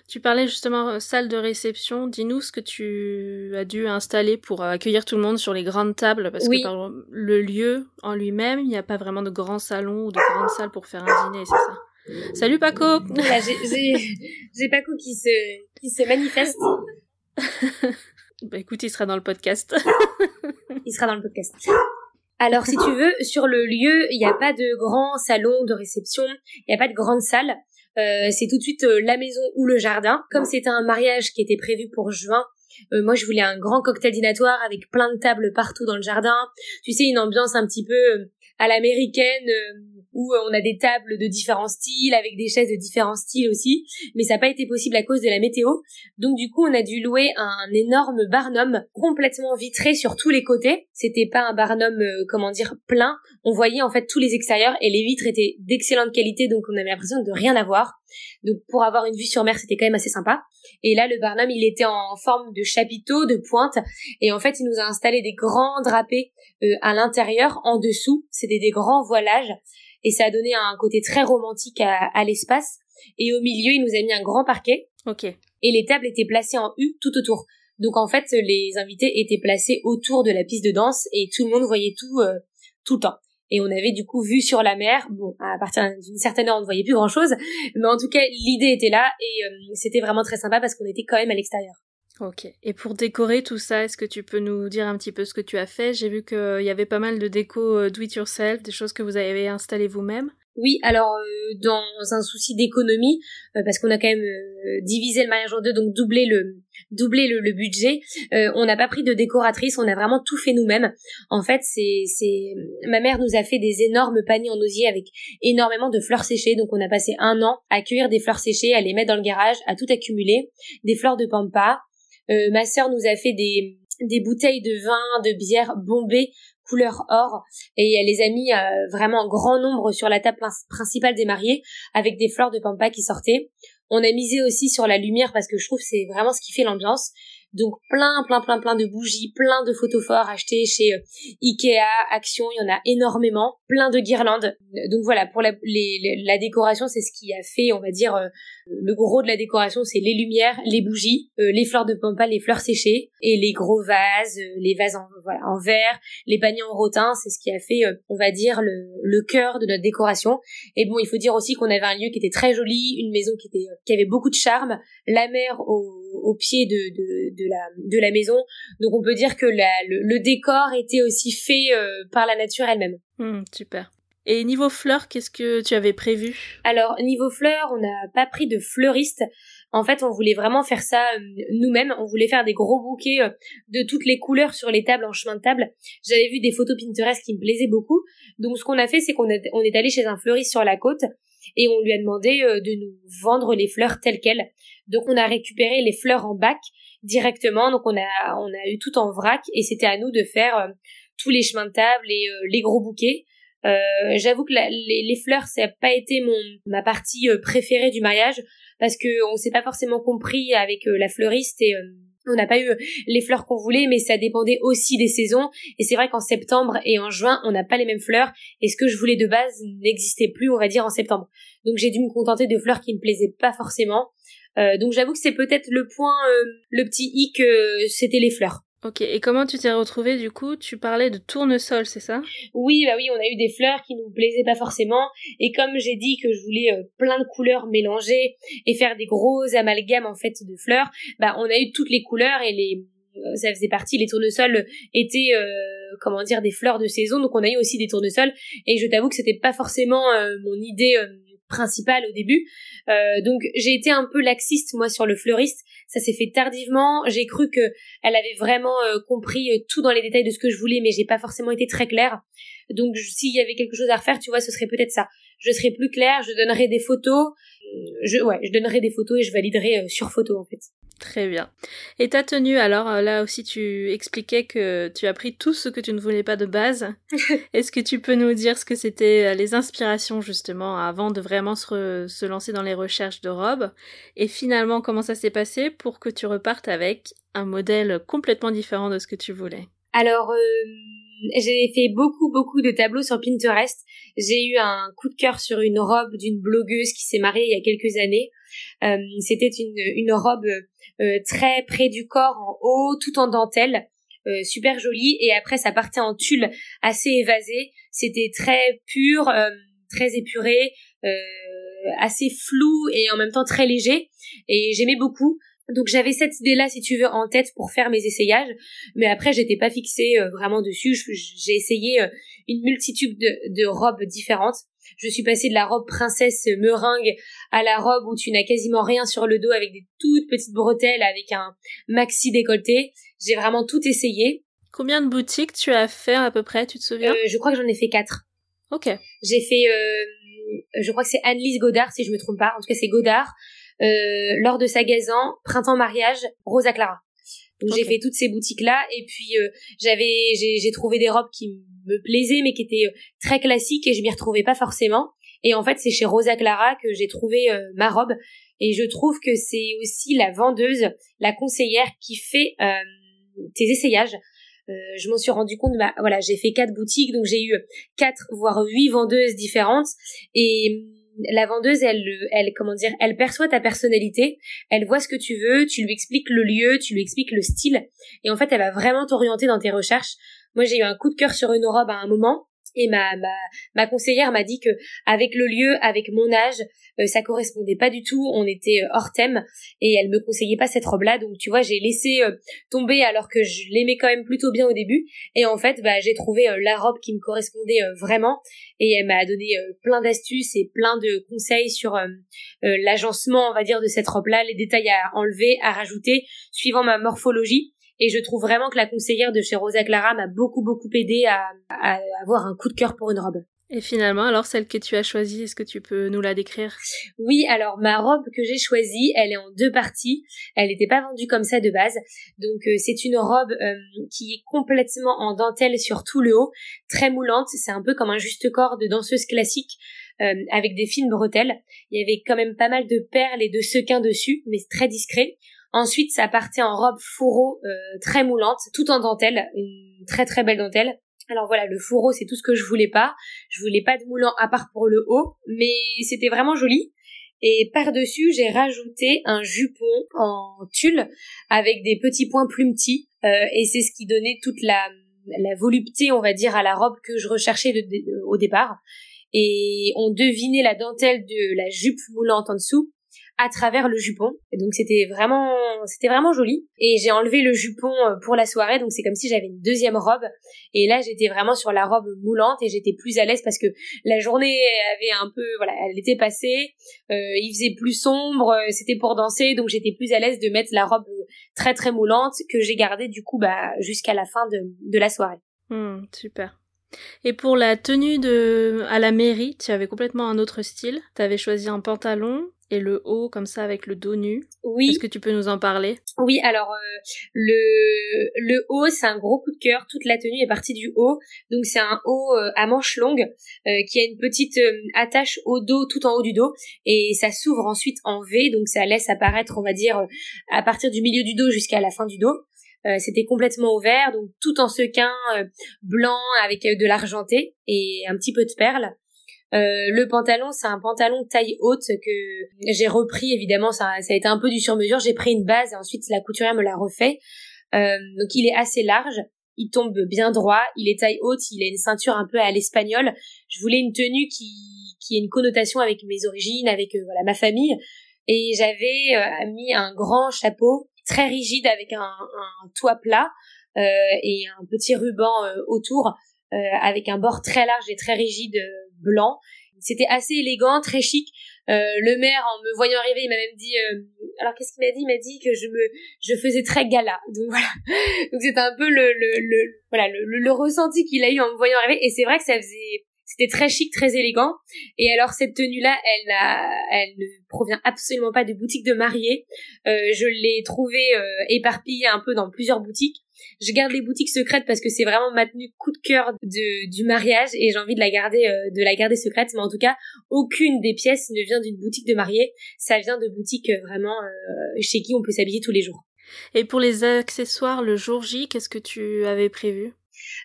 Speaker 1: Tu parlais justement euh, salle de réception. Dis-nous ce que tu as dû installer pour euh, accueillir tout le monde sur les grandes tables, parce
Speaker 2: Oui.
Speaker 1: que par le lieu en lui-même, il n'y a pas vraiment de grand salon ou de grande salle pour faire un dîner, c'est ça? Salut Paco
Speaker 2: Voilà, [laughs] j'ai Paco qui se qui se manifeste. [laughs]
Speaker 1: Bah écoute, il sera dans le podcast.
Speaker 2: Il sera dans le podcast. Alors, si tu veux, sur le lieu, il n'y a pas de grand salon de réception, il n'y a pas de grande salle. Euh, c'est tout de suite euh, la maison ou le jardin. Comme c'était un mariage qui était prévu pour juin, euh, moi je voulais un grand cocktail dînatoire avec plein de tables partout dans le jardin. Tu sais, une ambiance un petit peu euh, à l'américaine euh, où euh, on a des tables de différents styles avec des chaises de différents styles aussi. Mais ça n'a pas été possible à cause de la météo. Donc du coup, on a dû louer un énorme barnum complètement vitré sur tous les côtés. C'était pas un barnum, euh, comment dire, plein. On voyait en fait tous les extérieurs et les vitres étaient d'excellente qualité, donc on avait l'impression de rien avoir. Donc pour avoir une vue sur mer, c'était quand même assez sympa. Et là, le barnum, il était en forme de chapiteau, de pointe, et en fait, il nous a installé des grands drapés euh, à l'intérieur, en dessous. C'était des grands voilages, et ça a donné un côté très romantique à, à l'espace. Et au milieu, il nous a mis un grand parquet
Speaker 1: ok.
Speaker 2: et les tables étaient placées en U tout autour. Donc en fait, les invités étaient placés autour de la piste de danse et tout le monde voyait tout euh, tout le temps. Et on avait du coup vue sur la mer. Bon, à partir d'une certaine heure, on ne voyait plus grand-chose, mais en tout cas, l'idée était là et euh, c'était vraiment très sympa parce qu'on était quand même à l'extérieur.
Speaker 1: Ok. Et pour décorer tout ça, est-ce que tu peux nous dire un petit peu ce que tu as fait? J'ai vu qu'il y avait pas mal de déco euh, do it yourself, des choses que vous avez installées vous-même.
Speaker 2: Oui, alors euh, dans un souci d'économie, euh, parce qu'on a quand même euh, divisé le mariage en deux, donc doublé le budget, euh, on n'a pas pris de décoratrice, on a vraiment tout fait nous-mêmes. En fait, c'est c'est ma mère nous a fait des énormes paniers en osier avec énormément de fleurs séchées, donc on a passé un an à cueillir des fleurs séchées, à les mettre dans le garage, à tout accumuler, des fleurs de pampa. Ma sœur nous a fait des des bouteilles de vin, de bière bombées couleur or et elle les a mis euh, vraiment en grand nombre sur la table prin- principale des mariés avec des fleurs de pampa qui sortaient. On a misé aussi sur la lumière parce que je trouve c'est vraiment ce qui fait l'ambiance. Donc plein, plein, plein, plein de bougies, plein de photophores achetés chez euh, Ikea, Action, il y en a énormément, plein de guirlandes. Donc voilà, pour la, la décoration, c'est ce qui a fait, on va dire, euh, le gros de la décoration, c'est les lumières, les bougies, euh, les fleurs de pampa, les fleurs séchées et les gros vases, les vases en, voilà, en verre, les paniers en rotin, c'est ce qui a fait, on va dire, le, le cœur de notre décoration. Et bon, il faut dire aussi qu'on avait un lieu qui était très joli, une maison qui était qui avait beaucoup de charme, la mer au, au pied de, de, de, la, de la maison. Donc on peut dire que la, le, décor était aussi fait euh, par la nature elle-même.
Speaker 1: Hmm, super. Et niveau fleurs, qu'est-ce que tu avais prévu?
Speaker 2: Alors niveau fleurs, on n'a pas pris de fleuriste. En fait, on voulait vraiment faire ça euh, nous-mêmes. On voulait faire des gros bouquets euh, de toutes les couleurs sur les tables en chemin de table. J'avais vu des photos Pinterest qui me plaisaient beaucoup. Donc ce qu'on a fait, c'est qu'on on est allé chez un fleuriste sur la côte et on lui a demandé de nous vendre les fleurs telles quelles. Donc on a récupéré les fleurs en bac directement. Donc on a on a eu tout en vrac et c'était à nous de faire euh, tous les chemins de table et euh, les gros bouquets. Euh, j'avoue que les, les, fleurs ça n'a pas été mon ma partie préférée du mariage parce que on s'est pas forcément compris avec la fleuriste et on n'a pas eu les fleurs qu'on voulait, mais ça dépendait aussi des saisons. Et c'est vrai qu'en septembre et en juin, on n'a pas les mêmes fleurs. Et ce que je voulais de base n'existait plus, on va dire, en septembre. Donc j'ai dû me contenter de fleurs qui me plaisaient pas forcément. Euh, donc j'avoue que c'est peut-être le point, euh, le petit hic, euh, c'était les fleurs.
Speaker 1: Ok, et comment tu t'es retrouvée du coup? Tu parlais de tournesol, c'est ça?
Speaker 2: Oui, bah oui, on a eu des fleurs qui nous plaisaient pas forcément, et comme j'ai dit que je voulais plein de couleurs mélangées et faire des gros amalgames en fait de fleurs, bah on a eu toutes les couleurs et les ça faisait partie les tournesols étaient comment dire des fleurs de saison, donc on a eu aussi des tournesols. Et je t'avoue que c'était pas forcément mon idée principale au début. Euh, donc j'ai été un peu laxiste moi sur le fleuriste. Ça s'est fait tardivement. J'ai cru que elle avait vraiment euh, compris euh, tout dans les détails de ce que je voulais, mais j'ai pas forcément été très claire. Donc s'il y avait quelque chose à refaire, tu vois, ce serait peut-être ça. Je serais plus claire, je donnerais des photos. Je ouais, je donnerais des photos et je validerais sur photo en fait.
Speaker 1: Très bien. Et ta tenue, alors euh, là aussi tu expliquais que tu as pris tout ce que tu ne voulais pas de base. [laughs] Est-ce que tu peux nous dire ce que c'était euh, les inspirations justement avant de vraiment se, se lancer dans les recherches de robes? Et finalement comment ça s'est passé pour que tu repartes avec un modèle complètement différent de ce que tu voulais?
Speaker 2: Alors euh, j'ai fait beaucoup beaucoup de tableaux sur Pinterest. J'ai eu un coup de cœur sur une robe d'une blogueuse qui s'est mariée il y a quelques années. Euh, C'était une, une robe euh, très près du corps en haut, tout en dentelle. Euh, super jolie et après ça partait en tulle assez évasé c'était très pur très épuré assez flou et en même temps très léger et j'aimais beaucoup donc j'avais cette idée-là, si tu veux, en tête pour faire mes essayages, mais après j'étais pas fixée vraiment dessus. J'ai essayé une multitude de, robes différentes. Je suis passée de la robe princesse meringue à la robe où tu n'as quasiment rien sur le dos avec des toutes petites bretelles avec un maxi décolleté. J'ai vraiment tout essayé.
Speaker 1: Combien de boutiques tu as fait à peu près, tu te souviens?
Speaker 2: Euh, Je crois que j'en ai fait quatre.
Speaker 1: Ok.
Speaker 2: J'ai fait, je crois que c'est Annelise Godard si je me trompe pas. En tout cas c'est Godard. Euh, lors de sa gazan, printemps mariage, Rosa Clara. Donc j'ai fait toutes ces boutiques là et puis euh, j'avais j'ai trouvé des robes qui me plaisaient mais qui étaient euh, très classiques et je m'y retrouvais pas forcément. Et en fait c'est chez Rosa Clara que j'ai trouvé ma robe et je trouve que c'est aussi la vendeuse, la conseillère qui fait tes essayages. je m'en suis rendu compte, bah voilà, j'ai fait quatre boutiques, donc j'ai eu quatre voire huit vendeuses différentes et la vendeuse, elle, elle, comment dire, elle perçoit ta personnalité, elle voit ce que tu veux, tu lui expliques le lieu, tu lui expliques le style, et en fait, elle va vraiment t'orienter dans tes recherches. Moi, j'ai eu un coup de cœur sur une robe à un moment, et ma, ma, ma conseillère m'a dit que avec le lieu, avec mon âge, euh, ça correspondait pas du tout. On était euh, hors thème et elle me conseillait pas cette robe-là. Donc tu vois, j'ai laissé euh, tomber alors que je l'aimais quand même plutôt bien au début. Et en fait, bah, j'ai trouvé la robe qui me correspondait vraiment. Et elle m'a donné plein d'astuces et plein de conseils sur l'agencement, on va dire, de cette robe-là, les détails à enlever, à rajouter, suivant ma morphologie. Et je trouve vraiment que la conseillère de chez Rosa Clara m'a beaucoup beaucoup aidé à, avoir un coup de cœur pour une robe.
Speaker 1: Et finalement, alors celle que tu as choisie, est-ce que tu peux nous la décrire?
Speaker 2: Oui, alors ma robe que j'ai choisie, elle est en deux parties. Elle n'était pas vendue comme ça de base. Donc euh, c'est une robe euh, qui est complètement en dentelle sur tout le haut, très moulante. C'est un peu comme un juste corps de danseuse classique. Euh, avec des fines bretelles. Il y avait quand même pas mal de perles et de sequins dessus, mais très discret. Ensuite, ça partait en robe fourreau très moulante, tout en dentelle, une très très belle dentelle. Alors voilà, le fourreau, c'est tout ce que je voulais pas. Je voulais pas de moulant à part pour le haut, mais c'était vraiment joli. Et par-dessus, j'ai rajouté un jupon en tulle avec des petits points plumetis. Euh, et c'est ce qui donnait toute la volupté, on va dire, à la robe que je recherchais au départ. Et on devinait la dentelle de la jupe moulante en dessous à travers le jupon. Et donc c'était vraiment, c'était vraiment joli. Et j'ai enlevé le jupon euh, pour la soirée, donc c'est comme si j'avais une deuxième robe. Et là j'étais vraiment sur la robe moulante et j'étais plus à l'aise parce que la journée avait un peu, voilà, elle était passée, euh, il faisait plus sombre, euh, c'était pour danser, donc j'étais plus à l'aise de mettre la robe très très moulante que j'ai gardée du coup bah jusqu'à la fin de, de la soirée.
Speaker 1: Hmm, super. Et pour la tenue de à la mairie, tu avais complètement un autre style. Tu avais choisi un pantalon, et le haut comme ça avec le dos nu.
Speaker 2: Oui.
Speaker 1: Est-ce que tu peux nous en parler?
Speaker 2: Oui, alors euh, le le haut c'est un gros coup de cœur. Toute la tenue est partie du haut, donc c'est un haut euh, à manches longues euh, qui a une petite attache au dos tout en haut du dos et ça s'ouvre ensuite en V, donc ça laisse apparaître, on va dire, à partir du milieu du dos jusqu'à la fin du dos. c'était complètement ouvert, donc tout en sequin blanc avec de l'argenté et un petit peu de perles. Euh, le pantalon, c'est un pantalon taille haute que j'ai repris. Évidemment, ça, ça a été un peu du sur-mesure. J'ai pris une base et ensuite la couturière me l'a refait. Euh, donc il est assez large, il tombe bien droit, il est taille haute, il a une ceinture un peu à l'espagnol. Je voulais une tenue qui qui ait une connotation avec mes origines, avec euh, voilà ma famille. Et j'avais euh, mis un grand chapeau très rigide avec un, un toit plat euh, et un petit ruban autour avec un bord très large et très rigide blanc. C'était assez élégant, très chic. Euh, le maire, en me voyant arriver, il m'a même dit. Euh, alors qu'est-ce qu'il m'a dit? Il m'a dit que je me, je faisais très gala. [laughs] Donc voilà. Donc c'était un peu le, le, le voilà le, le, ressenti qu'il a eu en me voyant arriver. Et c'est vrai que ça faisait, c'était très chic, très élégant. Et alors cette tenue-là, elle ne provient absolument pas de boutique de mariée. Euh, je l'ai trouvée euh, éparpillée un peu dans plusieurs boutiques. Je garde les boutiques secrètes parce que c'est vraiment ma tenue coup de cœur du mariage et j'ai envie de la garder euh, de la garder secrète. Mais en tout cas, aucune des pièces ne vient d'une boutique de mariée. Ça vient de boutiques vraiment chez qui on peut s'habiller tous les jours.
Speaker 1: Et pour les accessoires, le jour J, qu'est-ce que tu avais prévu?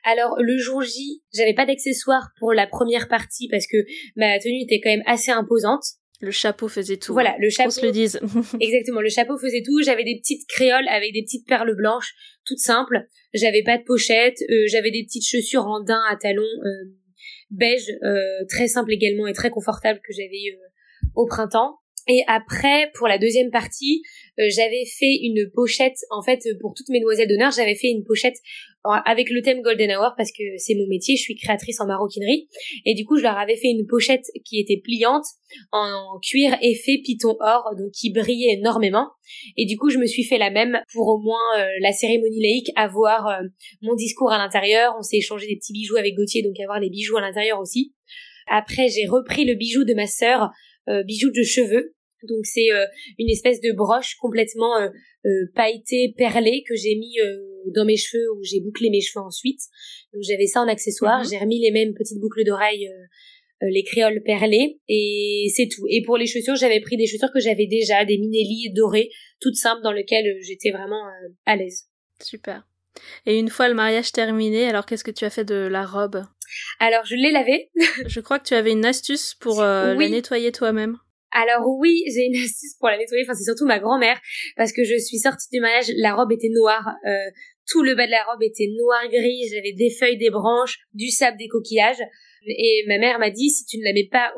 Speaker 2: Alors le jour J, j'avais pas d'accessoires pour la première partie parce que ma tenue était quand même assez imposante.
Speaker 1: Le chapeau faisait tout.
Speaker 2: Voilà, le chapeau.
Speaker 1: se le dise. [laughs]
Speaker 2: exactement, le chapeau faisait tout. J'avais des petites créoles avec des petites perles blanches, toutes simples. J'avais pas de pochette. Euh, j'avais des petites chaussures en daim à talons euh, beige, euh, très simples également et très confortables que j'avais au printemps. Et après, pour la deuxième partie, euh, j'avais fait une pochette, en fait, pour toutes mes demoiselles d'honneur, j'avais fait une pochette avec le thème Golden Hour parce que c'est mon métier, je suis créatrice en maroquinerie. Et du coup, je leur avais fait une pochette qui était pliante en cuir effet piton or, donc qui brillait énormément. Et du coup, je me suis fait la même pour au moins euh, la cérémonie laïque, avoir euh, mon discours à l'intérieur. On s'est échangé des petits bijoux avec Gauthier, donc avoir les bijoux à l'intérieur aussi. Après, j'ai repris le bijou de ma sœur, bijou de cheveux, donc c'est euh, une espèce de broche complètement euh, euh, pailletée, perlée que j'ai mis dans mes cheveux ou j'ai bouclé mes cheveux ensuite. Donc j'avais ça en accessoire. Mhm. J'ai remis les mêmes petites boucles d'oreilles, les créoles perlées et c'est tout. Et pour les chaussures, j'avais pris des chaussures que j'avais déjà, des Minelli dorées, toutes simples dans lesquelles j'étais vraiment à l'aise.
Speaker 1: Super. Et une fois le mariage terminé, alors qu'est-ce que tu as fait de la robe?
Speaker 2: Alors je l'ai lavée.
Speaker 1: je crois que tu avais une astuce pour la nettoyer toi-même.
Speaker 2: Alors oui, j'ai une [laughs] astuce pour la nettoyer. Enfin, c'est surtout ma grand-mère parce que je suis sortie du mariage, la robe était noire. Euh, tout le bas de la robe était noir gris. J'avais des feuilles, des branches, du sable, des coquillages. Et ma mère m'a dit si tu ne la mets pas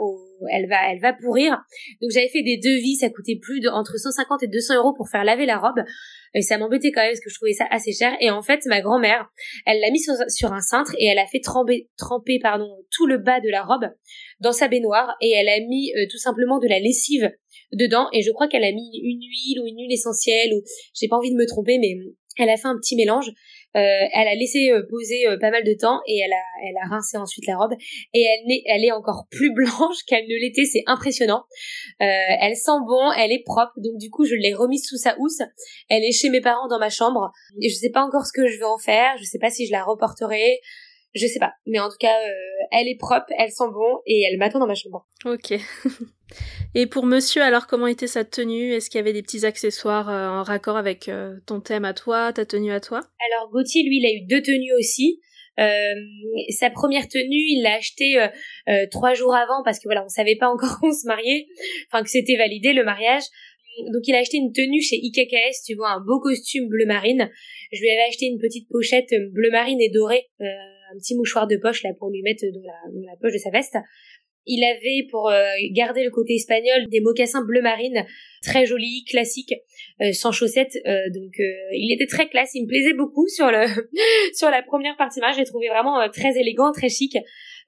Speaker 2: elle va elle va pourrir. Donc j'avais fait des devis, ça coûtait plus de entre 150 et 200 euros pour faire laver la robe. Et ça m'embêtait quand même parce que je trouvais ça assez cher. Et en fait, ma grand-mère, elle l'a mis sur, un cintre et elle a fait tremper, tremper pardon, tout le bas de la robe dans sa baignoire et elle a mis euh, tout simplement de la lessive dedans. Et je crois qu'elle a mis une huile ou une huile essentielle ou j'ai pas envie de me tromper, mais elle a fait un petit mélange. Euh, elle a laissé euh, poser euh, pas mal de temps et elle a, elle a rincé ensuite la robe et elle est, elle est encore plus [laughs] blanche qu'elle ne l'était. C'est impressionnant. elle sent bon, elle est propre. Donc du coup, je l'ai remise sous sa housse. Elle est chez mes parents dans ma chambre. Et je sais pas encore ce que je vais en faire. Je sais pas si je la reporterai Je sais pas, mais en tout cas, elle est propre, elle sent bon et elle m'attend dans ma chambre.
Speaker 1: Ok. [laughs] Et pour monsieur, alors comment était sa tenue? Est-ce qu'il y avait des petits accessoires en raccord avec ton thème à toi, ta tenue à toi?
Speaker 2: Alors Gauthier, lui, il a eu deux tenues aussi. Euh, sa première tenue, il l'a achetée euh, euh, trois jours avant parce que voilà, on savait pas encore [laughs] qu'on se mariait, enfin que c'était validé le mariage. Donc il a acheté une tenue chez IKKS, tu vois, un beau costume bleu marine. Je lui avais acheté une petite pochette bleu marine et dorée, un petit mouchoir de poche là pour lui mettre dans la, poche de sa veste. Il avait, pour euh, garder le côté espagnol, des mocassins bleu marine, très jolis, classiques, euh, sans chaussettes. Euh, donc, il était très classe. Il me plaisait beaucoup sur le [laughs] sur la première partie. Moi, je l'ai trouvé vraiment très élégant, très chic.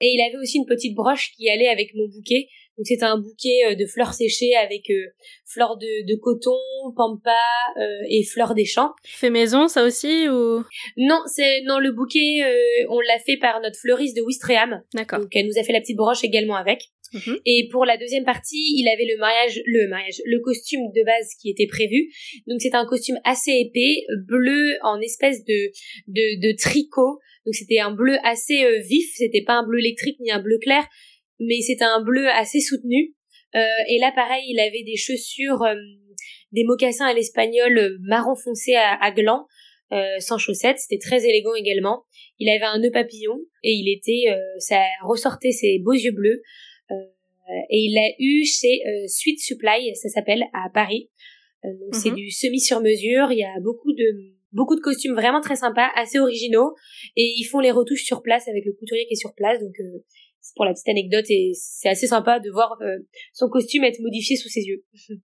Speaker 2: Et il avait aussi une petite broche qui allait avec mon bouquet. Donc c'était un bouquet euh, de fleurs séchées avec euh, fleurs de, coton, pampa euh, et fleurs des champs.
Speaker 1: Fait maison ça aussi ou?
Speaker 2: Non, c'est non le bouquet on l'a fait par notre fleuriste de Wistreham.
Speaker 1: D'accord.
Speaker 2: Donc elle nous a fait la petite broche également avec. Mhm. Et pour la deuxième partie, il avait le mariage, le mariage, le costume de base qui était prévu. Donc c'est un costume assez épais, bleu en espèce de de, de tricot. Donc c'était un bleu assez vif, c'était pas un bleu électrique ni un bleu clair, mais c'était un bleu assez soutenu. Euh, et là, pareil, il avait des chaussures, euh, des mocassins à l'espagnol euh, marron foncé à, à gland, sans chaussettes. C'était très élégant également. Il avait un nœud papillon et il était, ça ressortait ses beaux yeux bleus. et il l'a eu chez Sweet Supply, ça s'appelle, à Paris. donc c'est mhm. du semi sur mesure. Il y a beaucoup de beaucoup de costumes vraiment très sympas, assez originaux, et ils font les retouches sur place avec le couturier qui est sur place. Donc pour la petite anecdote et c'est assez sympa de voir euh, son costume être modifié sous ses yeux. [laughs]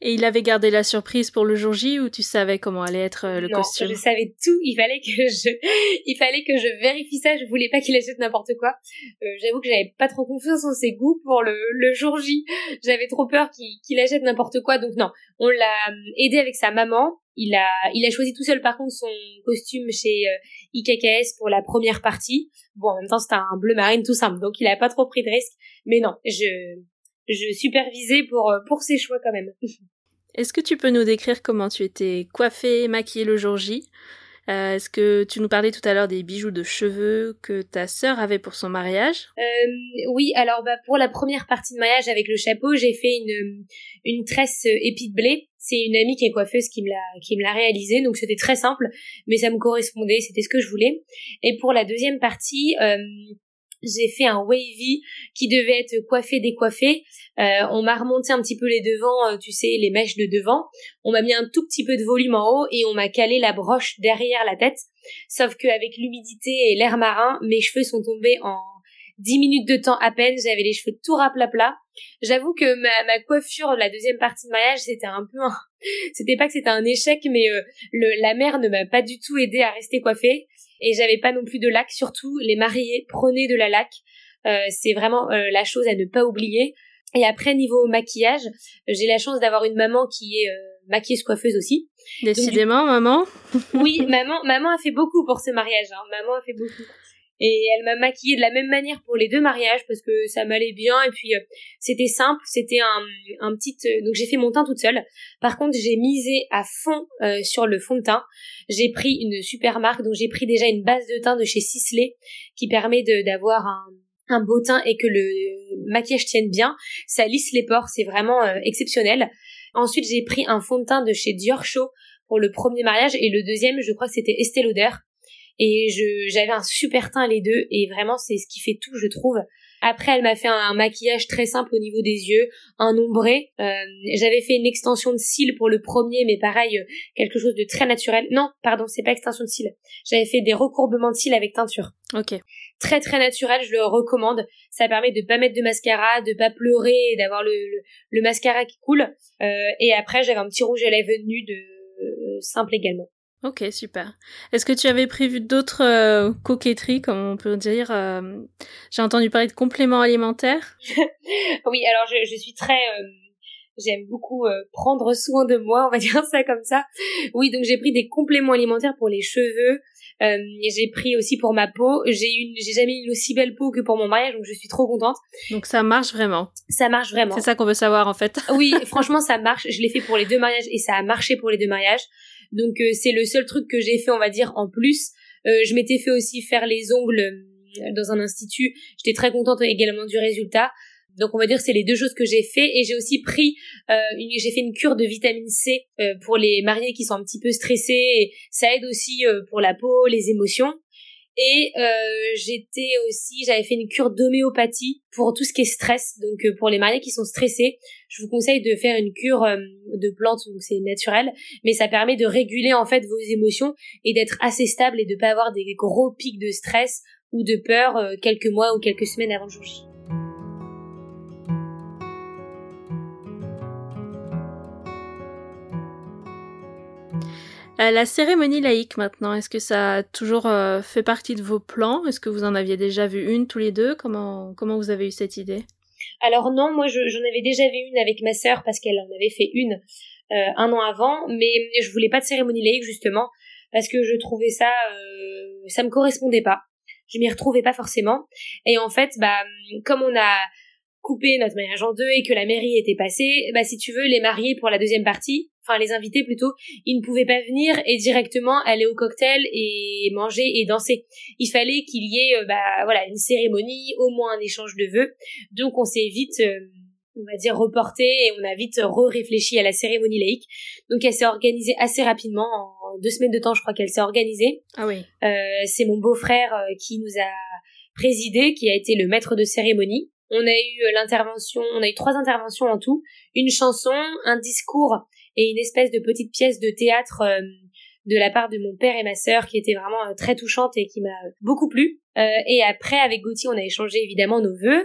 Speaker 1: Et il avait gardé la surprise pour le jour J ou tu savais comment allait être euh, le
Speaker 2: non,
Speaker 1: costume?
Speaker 2: Je savais tout. Il fallait que je, [laughs] il fallait que je vérifie ça. Je voulais pas qu'il achète n'importe quoi. Euh, J'avoue que j'avais pas trop confiance en ses goûts pour le, le jour J. J'avais trop peur qu'il achète n'importe quoi. Donc non, on l'a aidé avec sa maman. Il a, il a choisi tout seul par contre son costume chez euh, IKKS pour la première partie. Bon, en même temps c'était un bleu marine tout simple, donc il a pas trop pris de risque. Mais non, je, je supervisais pour, euh, pour ses choix quand même. [laughs]
Speaker 1: Est-ce que tu peux nous décrire comment tu étais coiffée, maquillée le jour J? Euh, Est-ce que tu nous parlais tout à l'heure des bijoux de cheveux que ta sœur avait pour son mariage?
Speaker 2: Euh, Oui, alors bah, pour la première partie de mariage avec le chapeau, j'ai fait une, une tresse épi de blé. C'est une amie qui est coiffeuse qui me l'a qui me l'a réalisé, donc c'était très simple, mais ça me correspondait, c'était ce que je voulais. Et pour la deuxième partie, euh, j'ai fait un wavy qui devait être coiffé décoiffé. Euh, on m'a remonté un petit peu les devants, euh, tu sais, les mèches de devant. On m'a mis un tout petit peu de volume en haut et on m'a calé la broche derrière la tête. Sauf qu'avec l'humidité et l'air marin, mes cheveux sont tombés en 10 minutes de temps à peine. J'avais les cheveux tout plat. J'avoue que ma, ma coiffure, la deuxième partie de mariage, c'était un peu un... [laughs] C'était pas que c'était un échec, mais euh, le, la mère ne m'a pas du tout aidé à rester coiffée et j'avais pas non plus de lac. Surtout, les mariés prenaient de la lac. Euh, c'est vraiment euh, la chose à ne pas oublier. Et après, niveau maquillage, j'ai la chance d'avoir une maman qui est euh, maquilleuse coiffeuse aussi.
Speaker 1: Décidément, maman. [laughs]
Speaker 2: oui, maman, maman a fait beaucoup pour ce mariage. Hein. Maman a fait beaucoup et elle m'a maquillée de la même manière pour les deux mariages parce que ça m'allait bien. Et puis euh, c'était simple c'était un, un petit euh, donc j'ai fait mon teint toute seule. Par contre j'ai misé à fond euh, sur le fond de teint. J'ai pris une super marque donc j'ai pris déjà une base de teint de chez Sisley qui permet d'avoir un un beau teint et que le maquillage tienne bien. Ça lisse les pores c'est vraiment exceptionnel. Ensuite j'ai pris un fond de teint de chez Dior Show pour le premier mariage. Et le deuxième je crois que c'était Estée Lauder et je j'avais un super teint les deux et vraiment c'est ce qui fait tout je trouve. Après elle m'a fait un, maquillage très simple au niveau des yeux un ombré. Euh, j'avais fait une extension de cils pour le premier mais pareil euh, quelque chose de très naturel. Non pardon c'est pas extension de cils. J'avais fait des recourbements de cils avec teinture.
Speaker 1: Ok.
Speaker 2: Très très naturel je le recommande. Ça permet de pas mettre de mascara de pas pleurer d'avoir le, le, mascara qui coule. Euh, et après j'avais un petit rouge à lèvres nu de euh, simple également
Speaker 1: Ok, super. Est-ce que tu avais prévu d'autres euh, coquetteries, comme on peut dire euh, J'ai entendu parler de compléments alimentaires. [laughs]
Speaker 2: oui, alors je, je suis très... Euh, j'aime beaucoup prendre soin de moi, on va [laughs] dire ça comme ça. Oui, donc j'ai pris des compléments alimentaires pour les cheveux. j'ai pris aussi pour ma peau. J'ai une, j'ai jamais eu une aussi belle peau que pour mon mariage, donc je suis trop contente.
Speaker 1: Donc ça marche vraiment.
Speaker 2: Ça marche vraiment.
Speaker 1: C'est ça qu'on veut savoir en fait.
Speaker 2: oui, [laughs] franchement ça marche. Je l'ai fait pour les deux mariages et ça a marché pour les deux mariages. Donc euh, c'est le seul truc que j'ai fait, on va dire, en plus. Euh, je m'étais fait aussi faire les ongles dans un institut. J'étais très contente également du résultat. Donc on va dire c'est les deux choses que j'ai fait et j'ai aussi pris euh, j'ai fait une cure de vitamine C euh, pour les mariés qui sont un petit peu stressés et ça aide aussi euh, pour la peau, les émotions. Et euh, j'étais aussi, j'avais fait une cure d'homéopathie pour tout ce qui est stress. Donc euh, pour les mariés qui sont stressés, je vous conseille de faire une cure euh, de plantes, donc c'est naturel, mais ça permet de réguler en fait vos émotions et d'être assez stable et de pas avoir des gros pics de stress ou de peur quelques mois ou quelques semaines avant le jour J.
Speaker 1: Euh, la cérémonie laïque maintenant, est-ce que ça a toujours euh, fait partie de vos plans? Est-ce que vous en aviez déjà vu une tous les deux? Comment comment vous avez eu cette idée?
Speaker 2: Alors non, moi j'en avais déjà vu une avec ma sœur parce qu'elle en avait fait une euh, un an avant, mais je voulais pas de cérémonie laïque justement parce que je trouvais ça ça me correspondait pas. Je m'y retrouvais pas forcément. Et en fait bah comme on a coupé notre mariage en deux et que la mairie était passée, bah si tu veux les mariés pour la deuxième partie, enfin les invités plutôt, ils ne pouvaient pas venir et directement aller au cocktail et manger et danser. Il fallait qu'il y ait euh, bah voilà une cérémonie, au moins un échange de vœux. Donc on s'est vite euh, on va dire reporté et on a vite re-réfléchi à la cérémonie laïque. Donc elle s'est organisée assez rapidement, en deux semaines de temps je crois qu'elle s'est organisée.
Speaker 1: Ah oui.
Speaker 2: Euh, c'est mon beau-frère qui nous a présidé, qui a été le maître de cérémonie. On a eu l'intervention, on a eu trois interventions en tout, une chanson, un discours et une espèce de petite pièce de théâtre euh, de la part de mon père et ma sœur qui était vraiment euh, très touchante et qui m'a beaucoup plu. Euh, et après, avec Gauthier, on a échangé évidemment nos vœux,